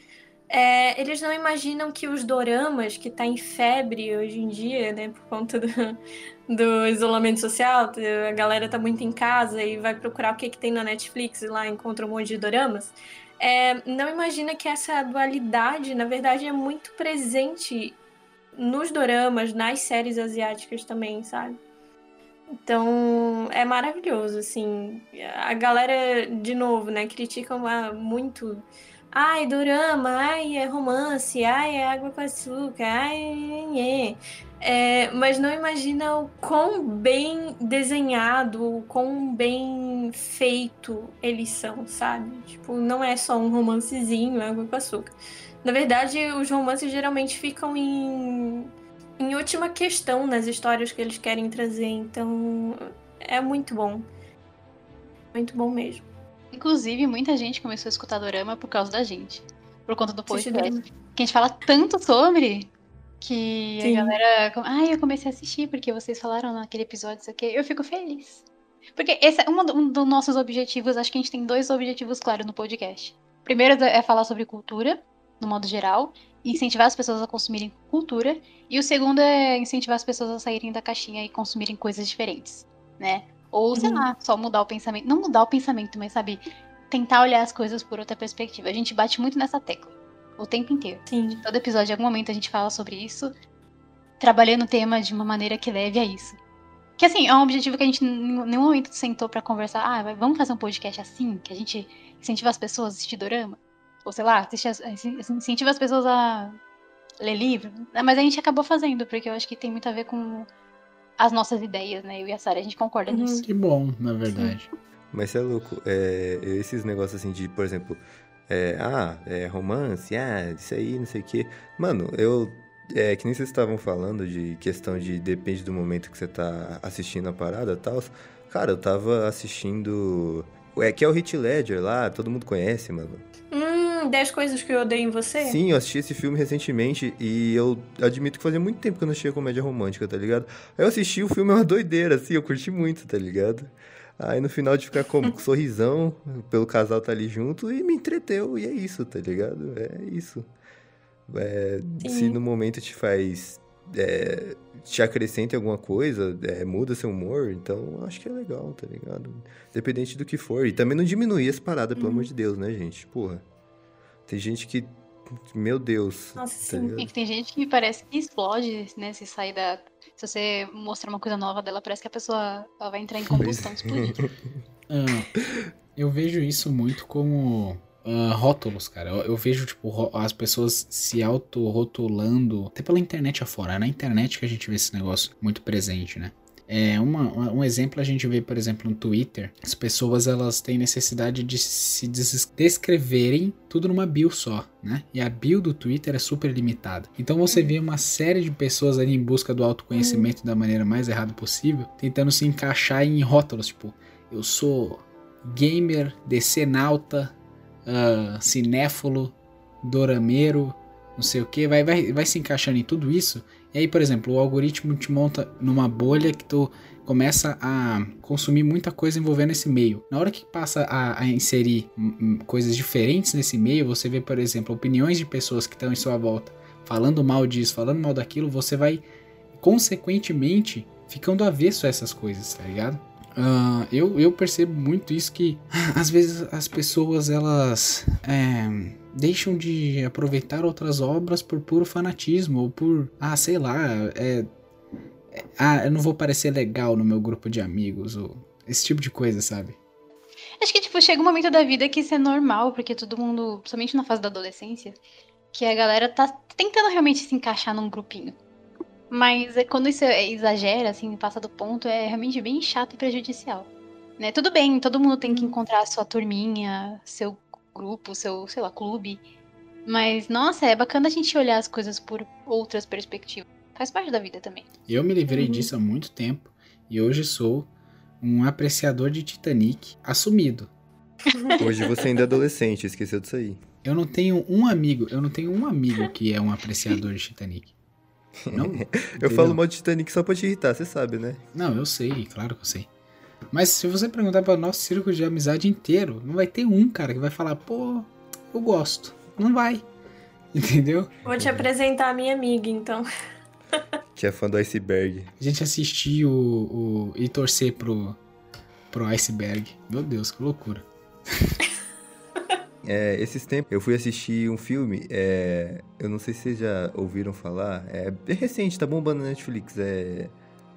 é, eles não imaginam que os doramas, que tá em febre hoje em dia, né? Por conta do, do isolamento social, a galera tá muito em casa e vai procurar o que, que tem na Netflix e lá encontra um monte de doramas. É, não imagina que essa dualidade, na verdade, é muito presente nos doramas, nas séries asiáticas também, sabe? Então, é maravilhoso, assim. A galera, de novo, né, critica muito. Ai, dorama, ai, é romance, ai, é água com açúcar, ai, é, é. Mas não imagina o quão bem desenhado, o quão bem feito eles são, sabe? Tipo, não é só um romancezinho, água com açúcar. Na verdade, os romances geralmente ficam em, em última questão nas histórias que eles querem trazer. Então, é muito bom. Muito bom mesmo. Inclusive, muita gente começou a escutar Dorama por causa da gente. Por conta do podcast. Que a gente fala tanto sobre que Sim. a galera. Ai, eu comecei a assistir porque vocês falaram naquele episódio, isso aqui. Eu fico feliz. Porque esse é um, um dos nossos objetivos. Acho que a gente tem dois objetivos claros no podcast. O primeiro é falar sobre cultura, no modo geral, incentivar as pessoas a consumirem cultura. E o segundo é incentivar as pessoas a saírem da caixinha e consumirem coisas diferentes, né? Ou, sei Uhum. lá, só mudar o pensamento. Não mudar o pensamento, mas, sabe, tentar olhar as coisas por outra perspectiva. A gente bate muito nessa tecla. O tempo inteiro. Sim. Todo episódio, em algum momento, a gente fala sobre isso. trabalhando o tema de uma maneira que leve a isso. Que assim, é um objetivo que a gente em nenhum momento sentou para conversar. Ah, vamos fazer um podcast assim, que a gente incentiva as pessoas a assistir dorama. Ou sei lá, incentiva as pessoas a ler livro. Mas a gente acabou fazendo, porque eu acho que tem muito a ver com as nossas ideias, né? Eu e a Sara, a gente concorda uhum. nisso. Que bom, na verdade. Sim. Mas você é louco. É, esses negócios assim de, por exemplo, é, ah, é romance, ah, isso aí, não sei o quê. Mano, eu é, que nem vocês estavam falando de questão de depende do momento que você tá assistindo a parada e tal. Cara, eu tava assistindo. É que é o Hit Ledger lá, todo mundo conhece, mano. Hum, 10 coisas que eu odeio em você? Sim, eu assisti esse filme recentemente e eu admito que fazia muito tempo que eu não assistia comédia romântica, tá ligado? Aí eu assisti o filme, é uma doideira, assim, eu curti muito, tá ligado? Aí no final de ficar como? Com sorrisão, pelo casal tá ali junto e me entreteu, e é isso, tá ligado? É isso. É, se no momento te faz. É, te acrescenta alguma coisa, é, muda seu humor, então acho que é legal, tá ligado? Independente do que for. E também não diminuir essa parada, pelo uhum. amor de Deus, né, gente? Porra. Tem gente que. Meu Deus. Nossa, tá sim. E tem gente que me parece que explode, né? Se sair da. Se você mostrar uma coisa nova dela, parece que a pessoa vai entrar em combustão, explodir. ah, eu vejo isso muito como Uh, rótulos, cara. Eu, eu, vejo, tipo, as pessoas se auto-rotulando, até pela internet afora. É na internet que a gente vê esse negócio muito presente, né? É uma, um exemplo a gente vê, por exemplo, no Twitter. As pessoas elas têm necessidade de se descreverem tudo numa bio só, né? E a bio do Twitter é super limitada. Então você vê uma série de pessoas ali em busca do autoconhecimento da maneira mais errada possível, tentando se encaixar em rótulos, tipo, eu sou gamer, decenauta, uh, cinéfilo, dorameiro, não sei o que, vai, vai, vai se encaixando em tudo isso. E aí, por exemplo, o algoritmo te monta numa bolha que tu começa a consumir muita coisa envolvendo esse meio. Na hora que passa a, a inserir coisas diferentes nesse meio, você vê, por exemplo, opiniões de pessoas que estão em sua volta falando mal disso, falando mal daquilo, você vai consequentemente ficando avesso a essas coisas, tá ligado? Uh, eu, eu percebo muito isso que às vezes as pessoas elas é, deixam de aproveitar outras obras por puro fanatismo ou por ah sei lá é, é, ah eu não vou parecer legal no meu grupo de amigos ou esse tipo de coisa sabe acho que tipo chega um momento da vida que isso é normal porque todo mundo principalmente na fase da adolescência que a galera tá tentando realmente se encaixar num grupinho mas é, quando isso exagera, assim, passa do ponto, é realmente bem chato e prejudicial. Né? Tudo bem, todo mundo tem que uhum. encontrar a sua turminha, seu grupo, seu, sei lá, clube. Mas, nossa, é bacana a gente olhar as coisas por outras perspectivas. Faz parte da vida também. Eu me livrei uhum. disso há muito tempo e hoje sou um apreciador de Titanic assumido. Hoje você ainda é adolescente, esqueceu disso aí. Eu não tenho um amigo, eu não tenho um amigo que é um apreciador de Titanic. Não, eu falo mal de Titanic só pra te irritar, você sabe, né? Não, eu sei, claro que eu sei. Mas se você perguntar para nosso círculo de amizade inteiro, não vai ter um cara que vai falar, pô, eu gosto. Não vai. Entendeu? Vou te apresentar a minha amiga, então. Que é fã do iceberg. A gente assistir o, o, e torcer pro, pro iceberg. Meu Deus, que loucura. É, esses tempos eu fui assistir um filme, é, eu não sei se vocês já ouviram falar, é, é recente, tá bombando na Netflix, é,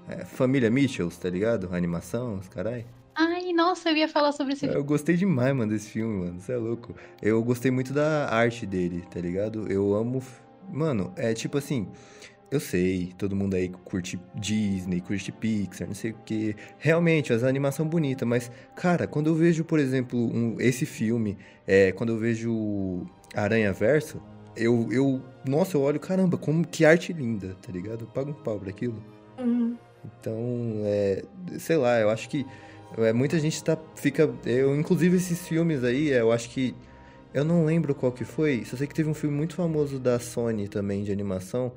é Família Mitchells, tá ligado? A animação, os carai. Ai, nossa, eu ia falar sobre esse filme. Eu gostei demais, mano, desse filme, mano, você é louco. Eu gostei muito da arte dele, tá ligado? Eu amo... Mano, é tipo assim, eu sei, todo mundo aí curte Disney, curte Pixar, não sei o que. Realmente, as animação bonita, mas, cara, quando eu vejo, por exemplo, um, esse filme, é, quando eu vejo Aranha Verso, eu, eu. Nossa, eu olho, caramba, como que arte linda, tá ligado? Eu pago um pau pra aquilo. Uhum. Então, é, sei lá, eu acho que é, muita gente tá, fica. Eu, inclusive, esses filmes aí, eu acho que. Eu não lembro qual que foi. Só sei que teve um filme muito famoso da Sony também, de animação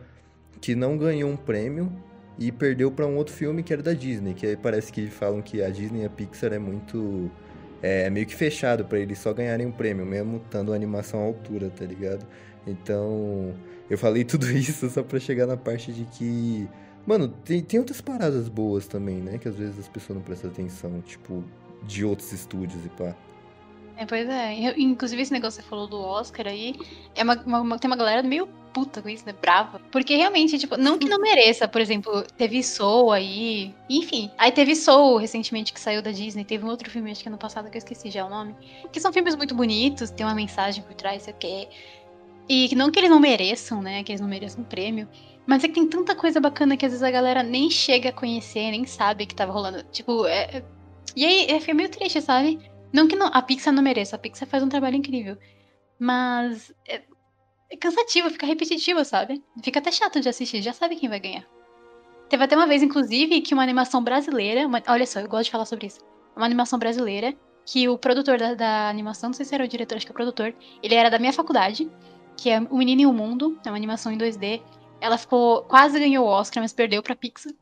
que não ganhou um prêmio e perdeu para um outro filme que era da Disney, que aí parece que falam que a Disney e a Pixar é muito é, é meio que fechado para eles só ganharem um prêmio, mesmo estando a animação à altura, tá ligado? Então, eu falei tudo isso só para chegar na parte de que Mano, tem, tem outras paradas boas também, né? Que às vezes as pessoas não prestam atenção, tipo, de outros estúdios e pá. É, pois é. Inclusive, esse negócio que você falou do Oscar aí, é uma, uma, tem uma galera meio puta com isso, né? Brava. Porque realmente, tipo, não que não mereça, por exemplo, teve Soul aí, enfim. Aí teve Soul recentemente que saiu da Disney, teve um outro filme, acho que ano passado, que eu esqueci já o nome. Que são filmes muito bonitos, tem uma mensagem por trás, sei o quê. E não que eles não mereçam, né? Que eles não mereçam um prêmio. Mas é que tem tanta coisa bacana que às vezes a galera nem chega a conhecer, nem sabe que tava rolando. Tipo, é. é e aí, é, fica meio triste, sabe? Não que não, a Pixar não mereça, a Pixar faz um trabalho incrível. Mas é, é cansativo, fica repetitivo, sabe? Fica até chato de assistir, já sabe quem vai ganhar. Teve até uma vez, inclusive, que uma animação brasileira. Uma, olha só, eu gosto de falar sobre isso. Uma animação brasileira, que o produtor da, da, animação, não sei se era o diretor, acho que é o produtor, ele era da minha faculdade, que é O Menino e o Mundo, é uma animação em 2D. Ela ficou. quase ganhou o Oscar, mas perdeu pra Pixar.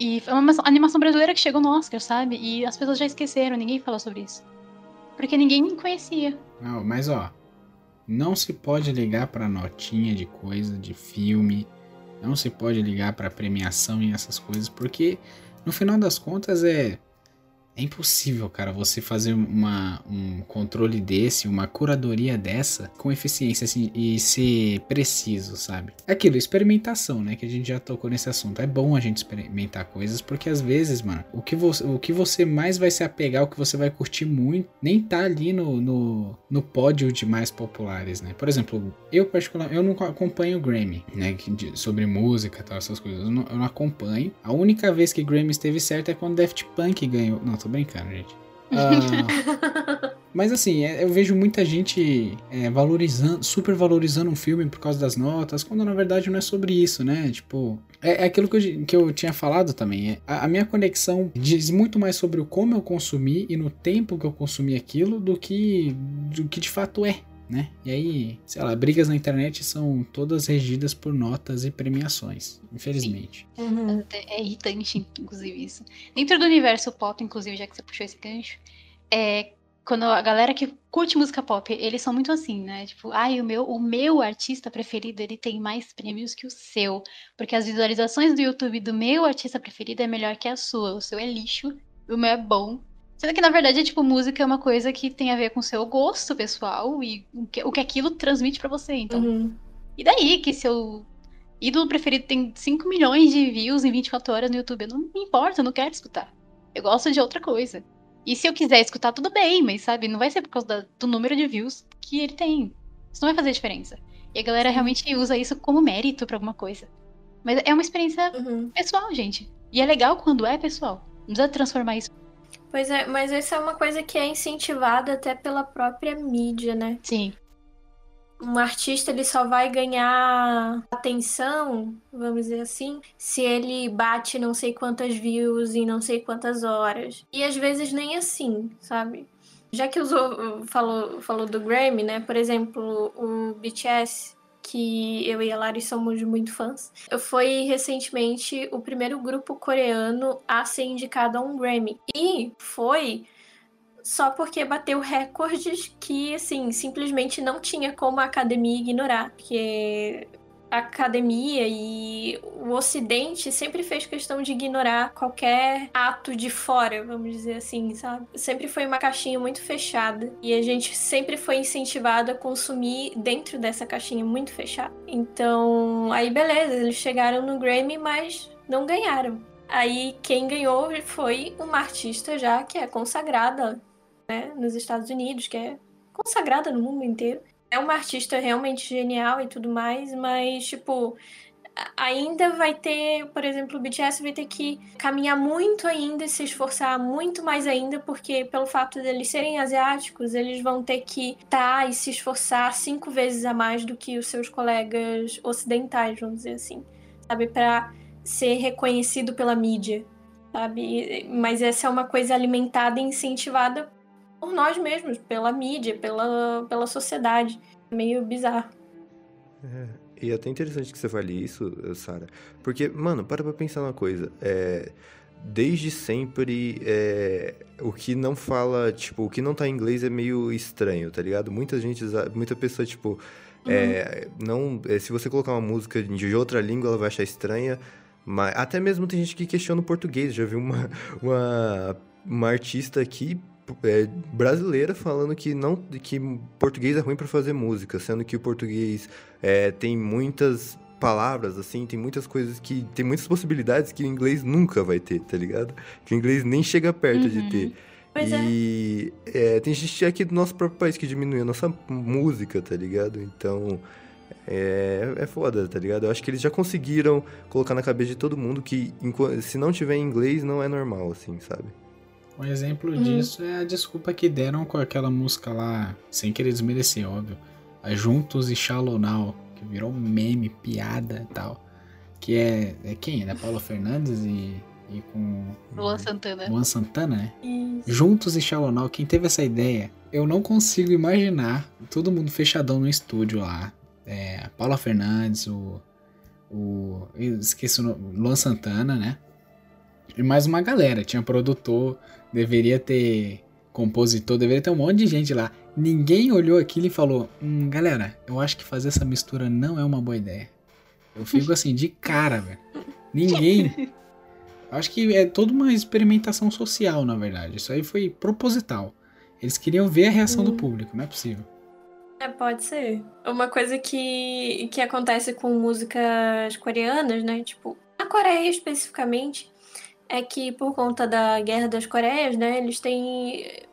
E foi uma animação brasileira que chegou no Oscar, sabe? E as pessoas já esqueceram, ninguém falou sobre isso. Porque ninguém conhecia. Não, mas ó, não se pode ligar para notinha de coisa, de filme, não se pode ligar para premiação e essas coisas, porque no final das contas é é impossível, cara, você fazer uma, um controle desse, uma curadoria dessa com eficiência assim, e ser preciso, sabe? É aquilo, experimentação, né? Que a gente já tocou nesse assunto. É bom a gente experimentar coisas, porque às vezes, mano, o que você, o que você mais vai se apegar, o que você vai curtir muito, nem tá ali no, no, no pódio de mais populares, né? Por exemplo, eu particularmente, eu não acompanho o Grammy, né? Sobre música e tal, essas coisas. Eu não, eu não acompanho. A única vez que Grammy esteve certo é quando Daft Punk ganhou. Não, tô tô brincando, gente. Uh, mas assim, é, eu vejo muita gente é, valorizando, super valorizando um filme por causa das notas, quando na verdade não é sobre isso, né? Tipo, é, é aquilo que eu, que eu tinha falado também. É, a, a, minha conexão diz muito mais sobre o como eu consumi e no tempo que eu consumi aquilo do que, do que de fato é né? E aí, sei lá, brigas na internet são todas regidas por notas e premiações, infelizmente. Uhum. É irritante, inclusive, isso. Dentro do universo pop, inclusive, já que você puxou esse gancho, é, quando a galera que curte música pop, eles são muito assim, né? Tipo, ai, o meu, o meu artista preferido, ele tem mais prêmios que o seu, porque as visualizações do YouTube do meu artista preferido é melhor que a sua, o seu é lixo, o meu é bom. Sendo que, na verdade, tipo, música é uma coisa que tem a ver com o seu gosto pessoal e o que, o que aquilo transmite para você, então. Uhum. E daí que seu ídolo preferido tem 5 milhões de views em 24 horas no YouTube? Não me importa, eu não quero escutar. Eu gosto de outra coisa. E se eu quiser escutar, tudo bem, mas sabe, não vai ser por causa do número de views que ele tem. Isso não vai fazer diferença. E a galera realmente usa isso como mérito para alguma coisa. Mas é uma experiência uhum. pessoal, gente. E é legal quando é pessoal. Não precisa transformar isso Pois é, mas isso é uma coisa que é incentivada até pela própria mídia, né? Sim. Um artista ele só vai ganhar atenção, vamos dizer assim, se ele bate não sei quantas views em não sei quantas horas. E às vezes nem assim, sabe? Já que usou, falou, falou do Grammy, né? Por exemplo, o BTS, que eu e a Lari somos muito fãs. Foi recentemente o primeiro grupo coreano a ser indicado a um Grammy. E foi só porque bateu recordes que, assim, simplesmente não tinha como a academia ignorar. Porque academia e o ocidente sempre fez questão de ignorar qualquer ato de fora, vamos dizer assim, sabe? Sempre foi uma caixinha muito fechada e a gente sempre foi incentivado a consumir dentro dessa caixinha muito fechada. Então, aí beleza, eles chegaram no Grammy, mas não ganharam. Aí quem ganhou foi uma artista já que é consagrada, né, nos Estados Unidos, que é consagrada no mundo inteiro é uma artista realmente genial e tudo mais, mas, tipo, ainda vai ter, por exemplo, o BTS vai ter que caminhar muito ainda e se esforçar muito mais ainda, porque pelo fato deles serem asiáticos, eles vão ter que estar tá e se esforçar cinco vezes a mais do que os seus colegas ocidentais, vamos dizer assim, sabe, para ser reconhecido pela mídia, sabe? Mas essa é uma coisa alimentada e incentivada por nós mesmos, pela mídia, pela, pela sociedade. Meio bizarro. É, e é até interessante que você fale isso, Sara. Porque, mano, para pra pensar uma coisa. É, desde sempre, é, o que não fala, tipo, o que não tá em inglês é meio estranho, tá ligado? Muita gente, muita pessoa, tipo, é, uhum. não, é, se você colocar uma música de outra língua, ela vai achar estranha. Mas até mesmo tem gente que questiona o português. Já vi uma, uma, uma artista aqui é, brasileira falando que não que português é ruim para fazer música, sendo que o português é, tem muitas palavras, assim, tem muitas coisas que. tem muitas possibilidades que o inglês nunca vai ter, tá ligado? Que o inglês nem chega perto uhum. de ter. Pois e é. É, tem gente aqui do nosso próprio país que diminui a nossa música, tá ligado? Então. É, é foda, tá ligado? Eu acho que eles já conseguiram colocar na cabeça de todo mundo que se não tiver inglês não é normal, assim, sabe? Um exemplo hum. disso é a desculpa que deram com aquela música lá, sem querer desmerecer, óbvio. A Juntos e Shallow Now, que virou meme, piada e tal. Que é, é quem? É Paula Fernandes e, e com. Luan Santana. Luan Santana, né? Isso. Juntos e Shallow Now. Quem teve essa ideia? Eu não consigo imaginar todo mundo fechadão no estúdio lá. É, Paula Fernandes, o. o esqueci o nome. Luan Santana, né? E mais uma galera. Tinha produtor, deveria ter compositor, deveria ter um monte de gente lá. Ninguém olhou aquilo e falou: hum, galera, eu acho que fazer essa mistura não é uma boa ideia. Eu fico assim, de cara, velho. Ninguém. Acho que é toda uma experimentação social, na verdade. Isso aí foi proposital. Eles queriam ver a reação hum. do público, não é possível. É, pode ser. Uma coisa que, que acontece com músicas coreanas, né? Tipo, a Coreia especificamente, é que por conta da Guerra das Coreias, né? Eles têm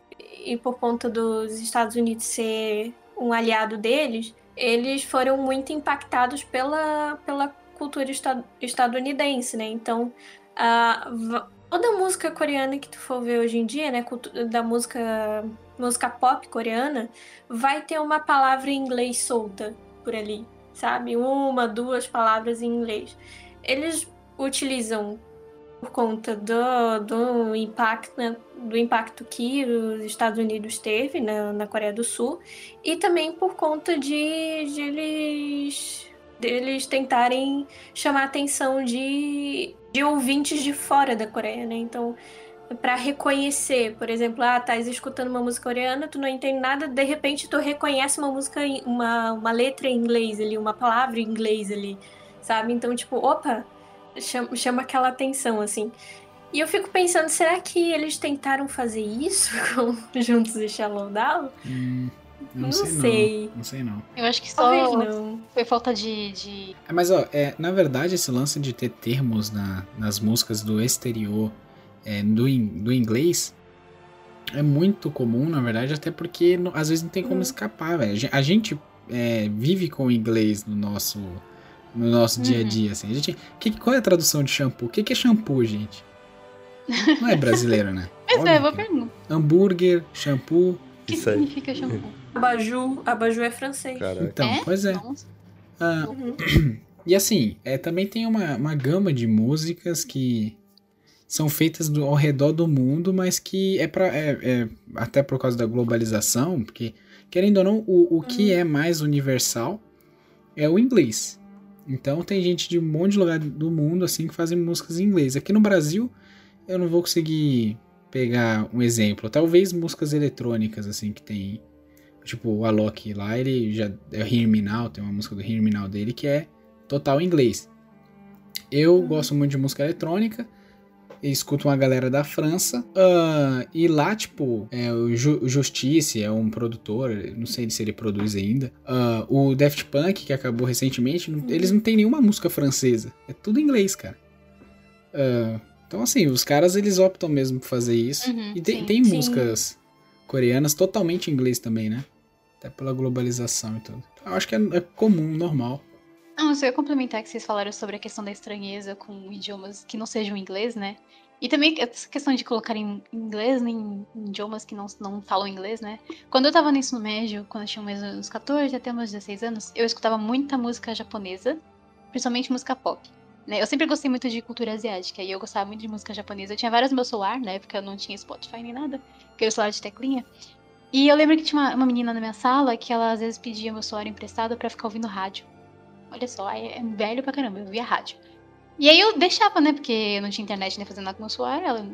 e por conta dos Estados Unidos ser um aliado deles, eles foram muito impactados pela, pela cultura estadunidense, né? Então, a, toda música coreana que tu for ver hoje em dia, né, da música música pop coreana, vai ter uma palavra em inglês solta por ali, sabe? Uma, duas palavras em inglês. Eles utilizam por conta do, do impacto, né, do impacto que os Estados Unidos teve na, na Coreia do Sul e também por conta de, de eles deles tentarem chamar a atenção de, de ouvintes de fora da Coreia, né? Então, para reconhecer, por exemplo, ah, tá escutando uma música coreana, tu não entende nada, de repente tu reconhece uma música, uma, uma letra em inglês ali, uma palavra em inglês ali, sabe? Então, tipo, opa, chama, chama aquela atenção, assim. E eu fico pensando, será que eles tentaram fazer isso com Juntos e Shallow Down? Hum, não, não sei, sei. Não. não. sei não. Eu acho que só não. foi falta de. de... É, mas ó, é, na verdade esse lance de ter termos na, nas músicas do exterior é, do, do inglês é muito comum, na verdade, até porque às vezes não tem como hum. escapar, velho. A gente é, vive com o inglês no nosso no nosso uhum. dia a uhum. dia, assim. A gente, que, qual é a tradução de shampoo? O que, que é shampoo, gente? Não é brasileiro, né? Mas Óbvio é, boa pergunta. Hambúrguer, shampoo. O que Isso significa aí. shampoo? Abajur. Abajur é francês. Caraca. Então, é? pois é. Ah, uhum. E assim, é, também tem uma, uma gama de músicas que são feitas do, ao redor do mundo, mas que é, pra, é, é até por causa da globalização, porque, querendo ou não, o, o que uhum. é mais universal é o inglês. Então tem gente de um monte de lugar do mundo assim que fazem músicas em inglês. Aqui no Brasil eu não vou conseguir pegar um exemplo. Talvez músicas eletrônicas assim que tem tipo o Alok lá, ele já é o Hear Me Now, tem uma música do Hear Me Now dele que é total em inglês. Eu uhum. gosto muito de música eletrônica escuto uma galera da França. Uh, e lá, tipo, é, o, Ju, Justice é um produtor, não sei se ele produz ainda. Uh, o Daft Punk, que acabou recentemente, eles não tem nenhuma música francesa. É tudo inglês, cara. Uh, então, assim, os caras eles optam mesmo por fazer isso. Uhum, e tem, sim, tem sim. músicas coreanas totalmente em inglês também, né? Até pela globalização e tudo. Eu acho que é, é comum, normal. Não, eu ia complementar que vocês falaram sobre a questão da estranheza com idiomas que não sejam inglês, né? E também essa questão de colocar em inglês, né, em, idiomas que não, não falam inglês, né? Quando eu tava no ensino médio, quando eu tinha mais uns 14 até meus 16 anos, eu escutava muita música japonesa, principalmente música pop. Né? Eu sempre gostei muito de cultura asiática e eu gostava muito de música japonesa. Eu tinha várias no meu celular, na época eu não tinha Spotify nem nada, porque era celular de teclinha. E eu lembro que tinha uma, uma menina na minha sala que ela às vezes pedia meu celular emprestado para ficar ouvindo rádio. Olha só, é, é velho pra caramba, eu via rádio. E aí eu deixava, né? Porque eu não tinha internet nem fazendo nada com o celular. Ela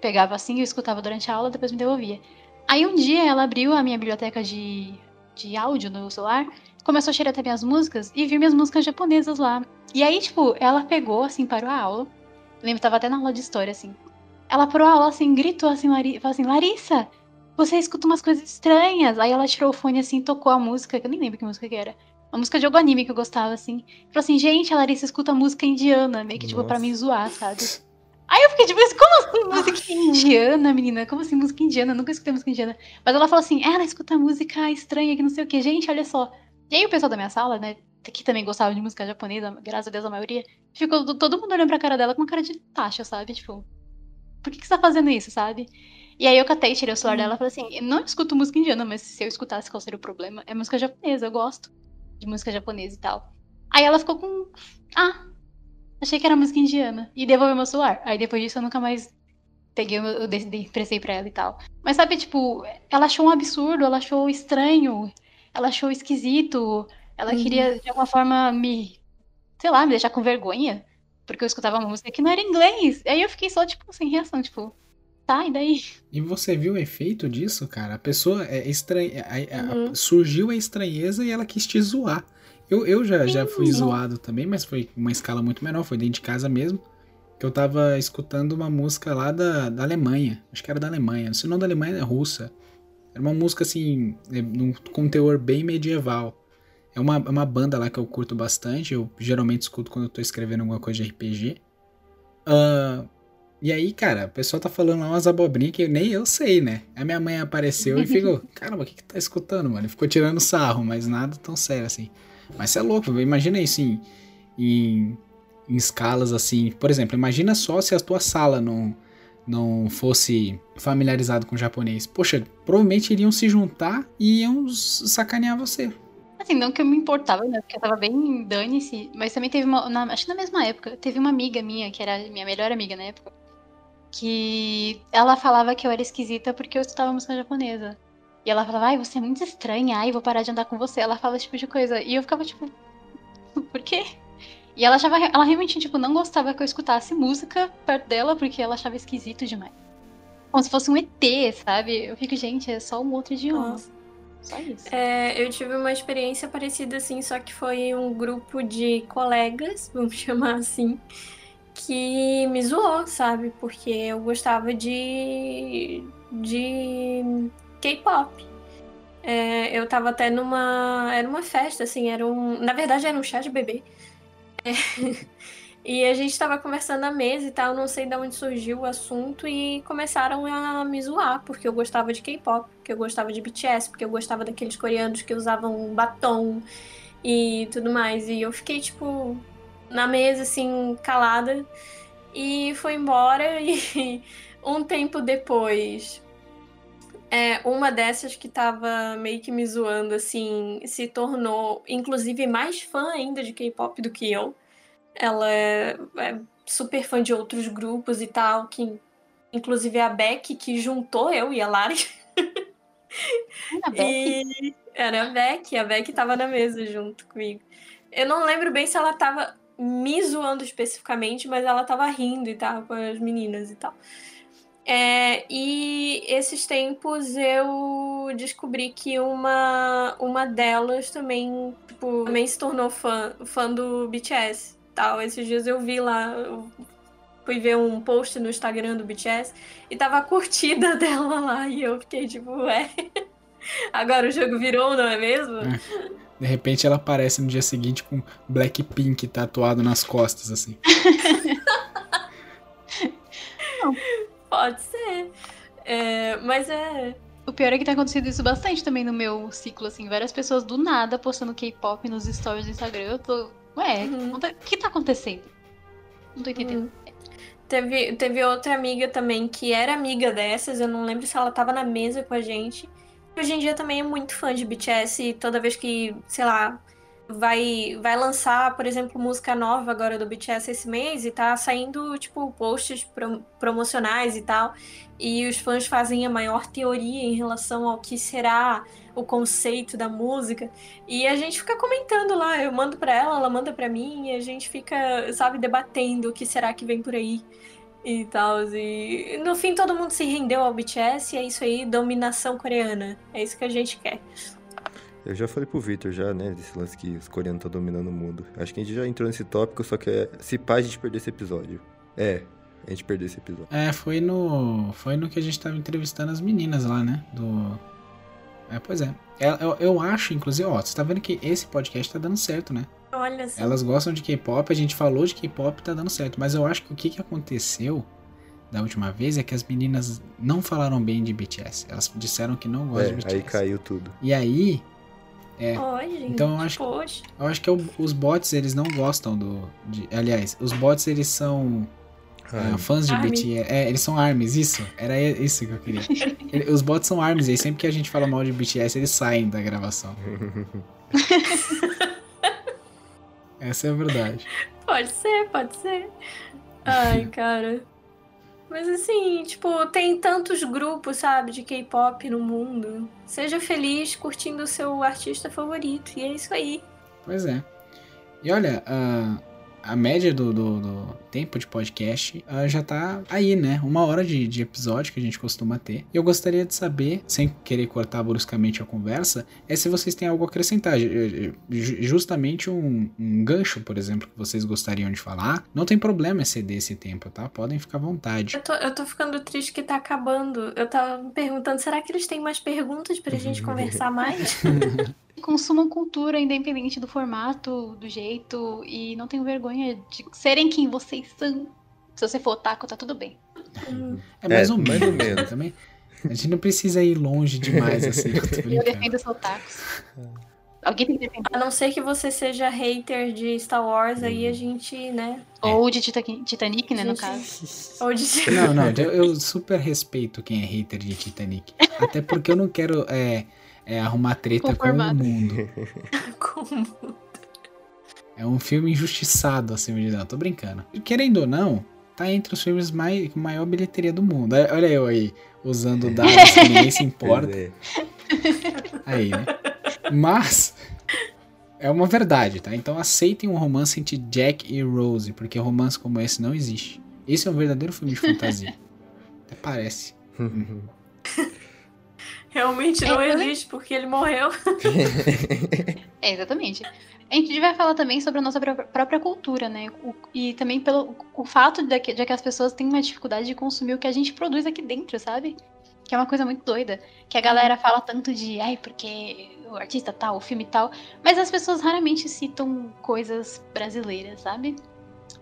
pegava assim, eu escutava durante a aula, depois me devolvia. Aí um dia ela abriu a minha biblioteca de, de áudio no celular, começou a xeretar minhas músicas e viu minhas músicas japonesas lá. E aí, tipo, ela pegou, assim, parou a aula. lembro, tava até na aula de história, assim. Ela parou a aula, assim, gritou assim, Lari, falou assim, Larissa, você escuta umas coisas estranhas. Aí ela tirou o fone assim, tocou a música, que eu nem lembro que música que era. Uma música de algum anime que eu gostava, assim. Falou assim, gente, a Larissa escuta música indiana, meio que, tipo, pra Nossa. me zoar, sabe? Aí eu fiquei tipo, mas como assim música indiana, menina? Como assim música indiana? Eu nunca escutei música indiana. Mas ela falou assim, "É, ela escuta música estranha que não sei o que. Gente, olha só. E aí o pessoal da minha sala, né, que também gostava de música japonesa, graças a Deus a maioria, ficou to- todo mundo olhando pra cara dela com uma cara de taxa, sabe? Tipo, por que, que você tá fazendo isso, sabe? E aí eu catei, tirei o celular dela e falei assim, eu não escuto música indiana, mas se eu escutasse qual seria o problema? É música japonesa, eu gosto de música japonesa e tal. Aí ela ficou com, ah, achei que era música indiana. E devolveu meu celular. Aí depois disso eu nunca mais peguei, eu emprestei pra ela e tal. Mas sabe, tipo, ela achou um absurdo, ela achou estranho, ela achou esquisito. Ela Uhum. queria, de alguma forma, me, sei lá, me deixar com vergonha. Porque eu escutava uma música que não era inglês. Aí eu fiquei só, tipo, sem reação, tipo, tá, e daí? E você viu o efeito disso, cara? A pessoa é estranha. a- a- Uhum. surgiu a estranheza e ela quis te zoar. Eu, eu já, já fui zoado também, mas foi uma escala muito menor, foi dentro de casa mesmo. Que eu tava escutando uma música lá da, da Alemanha. Acho que era da Alemanha. Se não da Alemanha, é russa. Era uma música assim, é, num- com um teor bem medieval. É uma, é uma banda lá que eu curto bastante. Eu geralmente escuto quando eu tô escrevendo alguma coisa de RPG. Ah, e aí, cara, o pessoal tá falando lá umas abobrinhas que nem eu sei, né? A minha mãe apareceu e ficou, caramba, o que que tá escutando, mano? Ficou tirando sarro, mas nada tão sério assim. Mas você é louco, imagina isso em, em, em escalas assim. Por exemplo, imagina só se a tua sala não, não fosse familiarizado com japonês. Poxa, provavelmente iriam se juntar e iam sacanear você. Assim, não que eu me importava, né? Porque eu tava bem dane-se. Mas também teve uma. na- acho que na mesma época, teve uma amiga minha, que era minha melhor amiga na época, que ela falava que eu era esquisita porque eu escutava música japonesa. E ela falava, ai, você é muito estranha, ai, vou parar de andar com você. Ela fala esse tipo de coisa. E eu ficava tipo, por quê? E ela achava, ela realmente, tipo, não gostava que eu escutasse música perto dela, porque ela achava esquisito demais. Como se fosse um ET, sabe? Eu fico, gente, é só um outro idioma. Nossa. Só isso. É, eu tive uma experiência parecida assim, só que foi um grupo de colegas, vamos chamar assim, que me zoou, sabe? Porque eu gostava de, de K-pop. É, eu tava até numa. Era uma festa, assim, era um. Na verdade, era um chá de bebê. É, e a gente tava conversando na mesa e tal, não sei de onde surgiu o assunto, e começaram a me zoar, porque eu gostava de K-pop, porque eu gostava de BTS, porque eu gostava daqueles coreanos que usavam batom e tudo mais. E eu fiquei, tipo, na mesa, assim, calada, e foi embora, e um tempo depois. É, uma dessas que tava meio que me zoando, assim, se tornou, inclusive, mais fã ainda de K-pop do que eu. Ela é, é super fã de outros grupos e tal, que inclusive a Beck que juntou eu e a Lari. Beck. E era a Beck, a Beck tava na mesa junto comigo. Eu não lembro bem se ela tava me zoando especificamente, mas ela tava rindo e tal com as meninas e tal. É, e esses tempos eu descobri que uma, uma delas também, tipo, também se tornou fã, fã do BTS. Tal. Esses dias eu vi lá, eu fui ver um post no Instagram do BTS e tava a curtida dela lá. E eu fiquei tipo, ué. Agora o jogo virou, não é mesmo? É. De repente ela aparece no dia seguinte com Blackpink tatuado nas costas, assim. Pode ser. É, mas é. O pior é que tem acontecido isso bastante também no meu ciclo, assim. Várias pessoas do nada postando K-pop nos stories do Instagram. Eu tô. Ué, Uhum. o que tá acontecendo? Não tô entendendo. Teve, teve outra amiga também que era amiga dessas, eu não lembro se ela tava na mesa com a gente. Hoje em dia também é muito fã de BTS e toda vez que, sei lá, vai, vai lançar, por exemplo, música nova agora do BTS esse mês e tá saindo, tipo, posts pro- promocionais e tal. E os fãs fazem a maior teoria em relação ao que será o conceito da música. E a gente fica comentando lá, eu mando pra ela, ela manda pra mim, e a gente fica, sabe, debatendo o que será que vem por aí e tal. E no fim todo mundo se rendeu ao BTS e é isso aí, dominação coreana. É isso que a gente quer. Eu já falei pro Victor já, né, desse lance que os coreanos estão dominando o mundo. Acho que a gente já entrou nesse tópico, só que é se pá a gente perder esse episódio. É, a gente perdeu esse episódio. É, foi no. Foi no que a gente tava entrevistando as meninas lá, né? Do. É, pois é. Eu, eu, eu acho, inclusive, ó, você tá vendo que esse podcast tá dando certo, né? Olha só. Elas gostam de K-pop, a gente falou de K-pop tá dando certo. Mas eu acho que o que, que aconteceu da última vez é que as meninas não falaram bem de BTS. Elas disseram que não gostam É, de BTS. aí caiu tudo. E aí, é. Oi, gente. Então eu acho- Poxa. eu acho que o- os bots, eles não gostam do. de- aliás, os bots, eles são ah, fãs de Army. BTS. É, eles são armies, isso. Era isso que eu queria. Ele- os bots são armies, e sempre que a gente fala mal de BTS, eles saem da gravação. Essa é a verdade. Pode ser, pode ser. Ai, cara. Mas assim, tipo, tem tantos grupos, sabe, de K-pop no mundo. Seja feliz curtindo o seu artista favorito. E é isso aí. Pois é. E olha, a, a média do, do- do tempo de podcast ah, já tá aí, né? Uma hora de, de episódio que a gente costuma ter. E eu gostaria de saber, sem querer cortar bruscamente a conversa, é se vocês têm algo a acrescentar. Ju- ju- Justamente um, um gancho, por exemplo, que vocês gostariam de falar. Não tem problema exceder esse tempo, tá? Podem ficar à vontade. Eu tô, eu tô ficando triste que tá acabando. Eu tava me perguntando, será que eles têm mais perguntas pra gente conversar mais? Consumam cultura independente do formato, do jeito, e não tenham vergonha de serem quem vocês são. Se você for otaku, tá tudo bem. Hum, É mais É, ou mais menos. ou menos. Também. A gente não precisa ir longe demais assim. eu tô Eu defendo os otakus. Alguém tem que defender. a não ser que você seja hater de Star Wars, aí a gente, né? Ou de Tita- Titanic, né, no caso. Ou de. Não, não, eu, eu super respeito quem é hater de Titanic. Até porque eu não quero é, é, arrumar treta com o mundo. Como? É um filme injustiçado, acima de não. Tô brincando. Querendo ou não, tá entre os filmes mais, com maior bilheteria do mundo. É, Olha eu aí, usando dados que ninguém se importa. É. Aí, né? Mas é uma verdade, tá? Então aceitem um romance entre Jack e Rose, porque romance como esse não existe. Esse é um verdadeiro filme de fantasia. Até parece. Realmente não É, existe, porque ele morreu. É, exatamente. A gente vai falar também sobre a nossa pró- própria cultura, né? O- e também pelo o fato de que, de que as pessoas têm uma dificuldade de consumir o que a gente produz aqui dentro, sabe? Que é uma coisa muito doida. Que a galera fala tanto de, ai, porque o artista tal, o filme tal. Mas as pessoas raramente citam coisas brasileiras, sabe?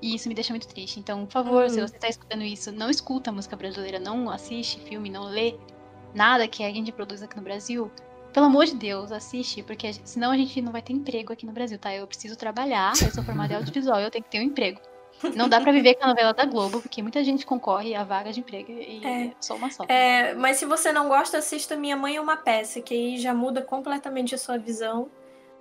E isso me deixa muito triste. Então, por favor, se Uhum. você tá escutando isso, não escuta música brasileira, não assiste filme, não lê nada que a gente produz aqui no Brasil. Pelo amor de Deus, assiste, porque senão a gente não vai ter emprego aqui no Brasil, tá? Eu preciso trabalhar, eu sou formada em audiovisual, eu tenho que ter um emprego. Não dá pra viver com a novela da Globo, porque muita gente concorre a vaga de emprego e É. é só uma só. É, mas se você não gosta, assista Minha Mãe é uma Peça, que aí já muda completamente a sua visão.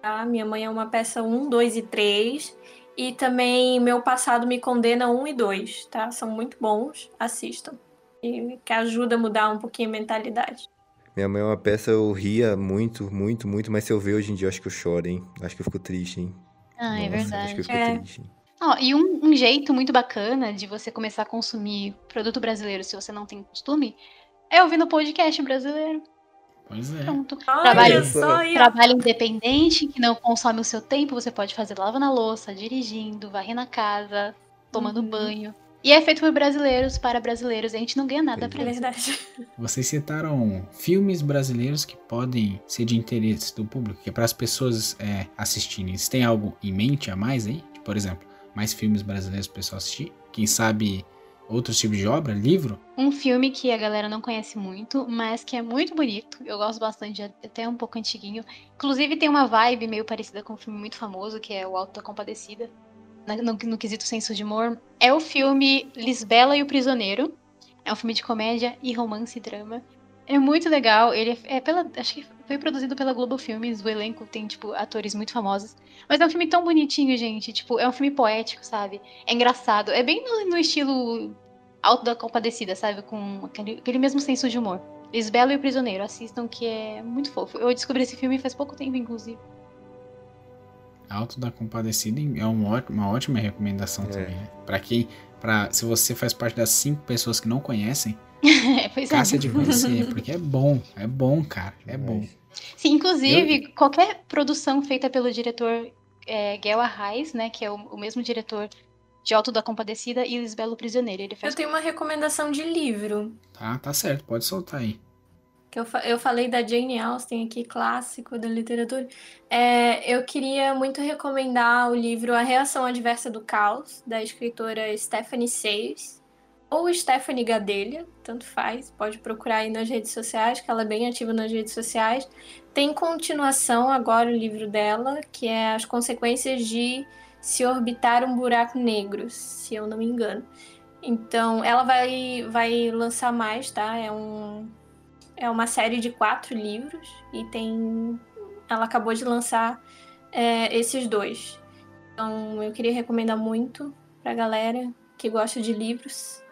Tá? Minha Mãe é uma peça 1, 2 e 3. E também Meu Passado Me Condena 1 e 2, tá? São muito bons, assistam. Que ajuda a mudar um pouquinho a mentalidade. Minha mãe é uma peça, eu ria muito, muito, muito, mas se eu ver hoje em dia, eu acho que eu choro, hein? Acho que eu fico triste, hein? Ah, é Nossa, Acho que eu verdade. fico É. triste. hein? Ó, e um, um jeito muito bacana de você começar a consumir produto brasileiro, se você não tem costume, é ouvindo podcast brasileiro. Pois é. Pronto. Olha Trabalho- só. Trabalho independente, que não consome o seu tempo, você pode fazer lavando a louça, dirigindo, varrendo a casa, tomando Uhum. banho. E é feito por brasileiros para brasileiros, a gente não ganha nada pra É isso. verdade. Vocês citaram filmes brasileiros que podem ser de interesse do público, que é para as pessoas é, assistirem. Vocês têm algo em mente a mais aí? Por exemplo, mais filmes brasileiros para o pessoal assistir? Quem sabe outros tipos de obra? Livro? Um filme que a galera não conhece muito, mas que é muito bonito. Eu gosto bastante, é até um pouco antiguinho. Inclusive tem uma vibe meio parecida com um filme muito famoso, que é O Alto da Compadecida. No, no quesito senso de humor. É o filme Lisbela e o Prisioneiro. É um filme de comédia e romance e drama. É muito legal. Ele é pela. Acho que foi produzido pela Globo Filmes. O elenco tem, tipo, atores muito famosos. Mas é um filme tão bonitinho, gente. Tipo, é um filme poético, sabe? É engraçado. É bem no, no estilo Alto da Compadecida, sabe? Com aquele, aquele mesmo senso de humor. Lisbela e o Prisioneiro, assistam que é muito fofo. Eu descobri esse filme faz pouco tempo, inclusive. Alto da Compadecida é um ó- uma ótima recomendação É. também. Né? Para quem, para se você faz parte das cinco pessoas que não conhecem, É, pois é. caça de conhecer, porque é bom, é bom, cara, é bom. Sim, inclusive, qualquer produção feita pelo diretor é, Guel Arraes, né? Que é o, o mesmo diretor de Alto da Compadecida e Lisbelo Prisioneiro. Ele faz Eu tenho uma recomendação de livro. Tá, tá certo, pode soltar aí. Que eu, eu falei da Jane Austen aqui, clássico da literatura. É, eu queria muito recomendar o livro A Reação Adversa do Caos, da escritora Stephanie Sayers, ou Stephanie Gadelha, tanto faz, pode procurar aí nas redes sociais, que ela é bem ativa nas redes sociais. Tem continuação agora o livro dela, que é As Consequências de Se Orbitar um Buraco Negro, se eu não me engano. Então, ela vai, vai lançar mais, tá? É um, é uma série de quatro livros e tem. Ela acabou de lançar é, esses dois. Então eu queria recomendar muito pra galera que gosta de livros.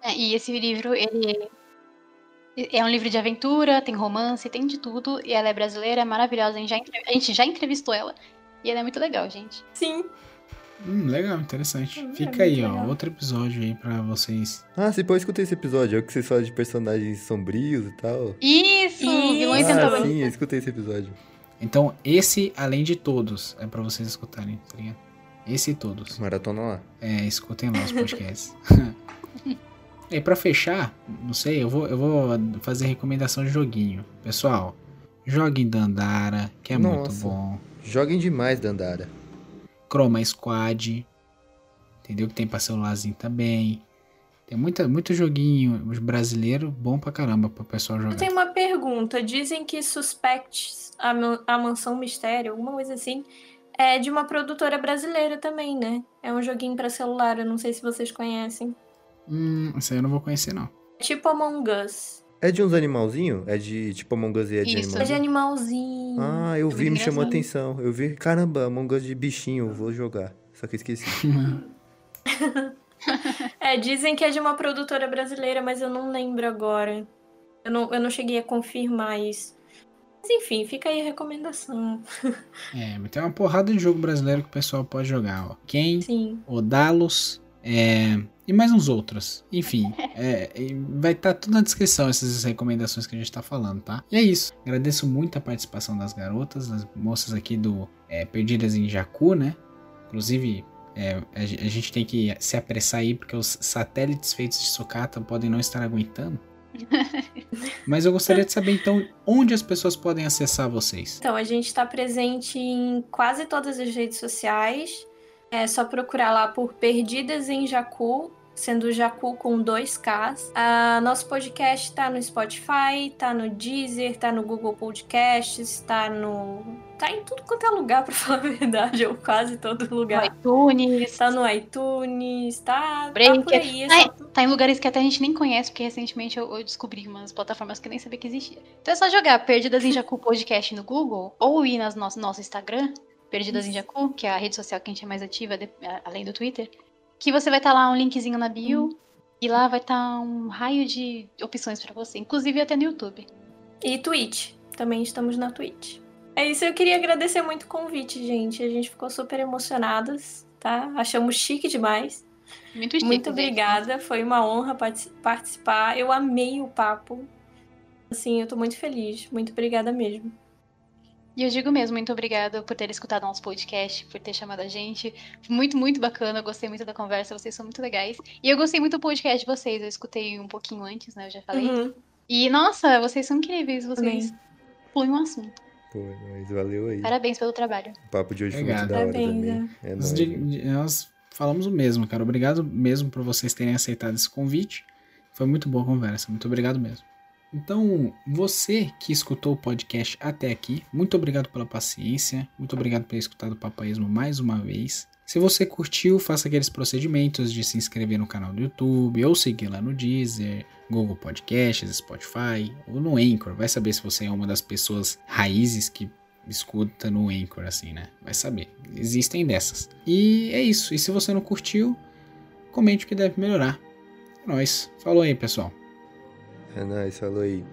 É, e esse livro, ele é um livro de aventura, tem romance, tem de tudo. E ela é brasileira, é maravilhosa. A gente já, a gente já entrevistou ela. E ela é muito legal, gente. Sim. Hum, legal, interessante. Hum, é Fica aí, muito ó, legal. outro episódio aí pra vocês. Ah, você pode escutar esse episódio. É o que vocês falam de personagens sombrios e tal. Isso! Isso! Vilões ah, sim, eu escutei esse episódio. Então, esse, além de todos, é pra vocês escutarem, tá ligado? Esse e todos. Maratona lá. É, escutem lá os podcasts. e pra fechar, não sei, eu vou, eu vou fazer recomendação de joguinho. Pessoal, joguem Dandara, que é muito Nossa. bom. Joguem demais, Dandara. Chroma Squad, entendeu? Que tem pra celularzinho também. Tem muita, muito joguinho brasileiro bom pra caramba pro pessoal Eu jogar. tenho uma pergunta. Dizem que Suspects, a, a Mansão Mistério, alguma coisa assim, é de uma produtora brasileira também, né? É um joguinho pra celular, eu não sei se vocês conhecem. Hum, isso aí eu não vou conhecer, não. É tipo Among Us. É de uns animalzinhos? É de tipo Among Us e é de Isso. É de animalzinho? animalzinho. Ah, eu É vi, me chamou a atenção. Eu vi, caramba, Among Us de bichinho, vou jogar. Só que eu esqueci. É, dizem que é de uma produtora brasileira, mas eu não lembro agora. Eu não, eu não cheguei a confirmar isso. Mas enfim, fica aí a recomendação. É, mas tem uma porrada de jogo brasileiro que o pessoal pode jogar, ó. Quem, Sim. Odalos, é, e mais uns outros. Enfim, é, vai estar tudo na descrição essas recomendações que a gente tá falando, tá? E é isso. Agradeço muito a participação das garotas, das moças aqui do é, Perdidas em Jacu, né? Inclusive, é, a gente tem que se apressar aí, porque os satélites feitos de sucata podem não estar aguentando. Mas eu gostaria de saber, então, onde as pessoas podem acessar vocês. Então, a gente está presente em quase todas as redes sociais. É só procurar lá por Perdidas em Jacu, sendo Jacu com dois Ks. Ah, nosso podcast está no Spotify, tá no Deezer, tá no Google Podcasts, tá no. tá em tudo quanto é lugar, pra falar a verdade, ou quase todo No lugar. iTunes. Tá no iTunes, tá, tá Breaker. por aí. É só... Tá em lugares que até a gente nem conhece, porque recentemente eu, eu descobri umas plataformas que eu nem sabia que existia. Então é só jogar Perdidas em Jacu Podcast no Google, ou ir nas nosso, nosso Instagram, Perdidas em Jacu, que é a rede social que a gente é mais ativa, de- além do Twitter, que você vai estar lá um linkzinho na bio, e lá vai estar um raio de opções pra você, inclusive até no YouTube. E Twitch. Também estamos na Twitch. É isso, eu queria agradecer muito o convite, gente. A gente ficou super emocionadas, tá? Achamos chique demais. Muito chique, Muito gente. obrigada, foi uma honra parti- participar. Eu amei o papo. Assim, eu tô muito feliz. Muito obrigada mesmo. E eu digo mesmo, muito obrigada por ter escutado nosso podcast, por ter chamado a gente. Muito, muito bacana. Eu gostei muito da conversa, vocês são muito legais. E eu gostei muito do podcast de vocês. Eu escutei um pouquinho antes, né? Eu já falei. Uhum. E, nossa, vocês são incríveis. Vocês fluem um assunto. Pô, mas valeu aí. Parabéns pelo trabalho. O papo de hoje Obrigado. foi muito da hora Parabéns, também. É Nós, nós falamos o mesmo, cara. Obrigado mesmo por vocês terem aceitado esse convite. Foi muito boa a conversa. Muito obrigado mesmo. Então, você que escutou o podcast até aqui, muito obrigado pela paciência. Muito obrigado por ter escutado o Papaísmo mais uma vez. Se você curtiu, faça aqueles procedimentos de se inscrever no canal do YouTube ou seguir lá no Deezer, Google Podcasts, Spotify ou no Anchor. Vai saber se você é uma das pessoas raízes que escuta no Anchor, assim, né? Vai saber. Existem dessas. E é isso. E se você não curtiu, comente o que deve melhorar. É nóis. Falou aí, pessoal. É nóis, falou aí.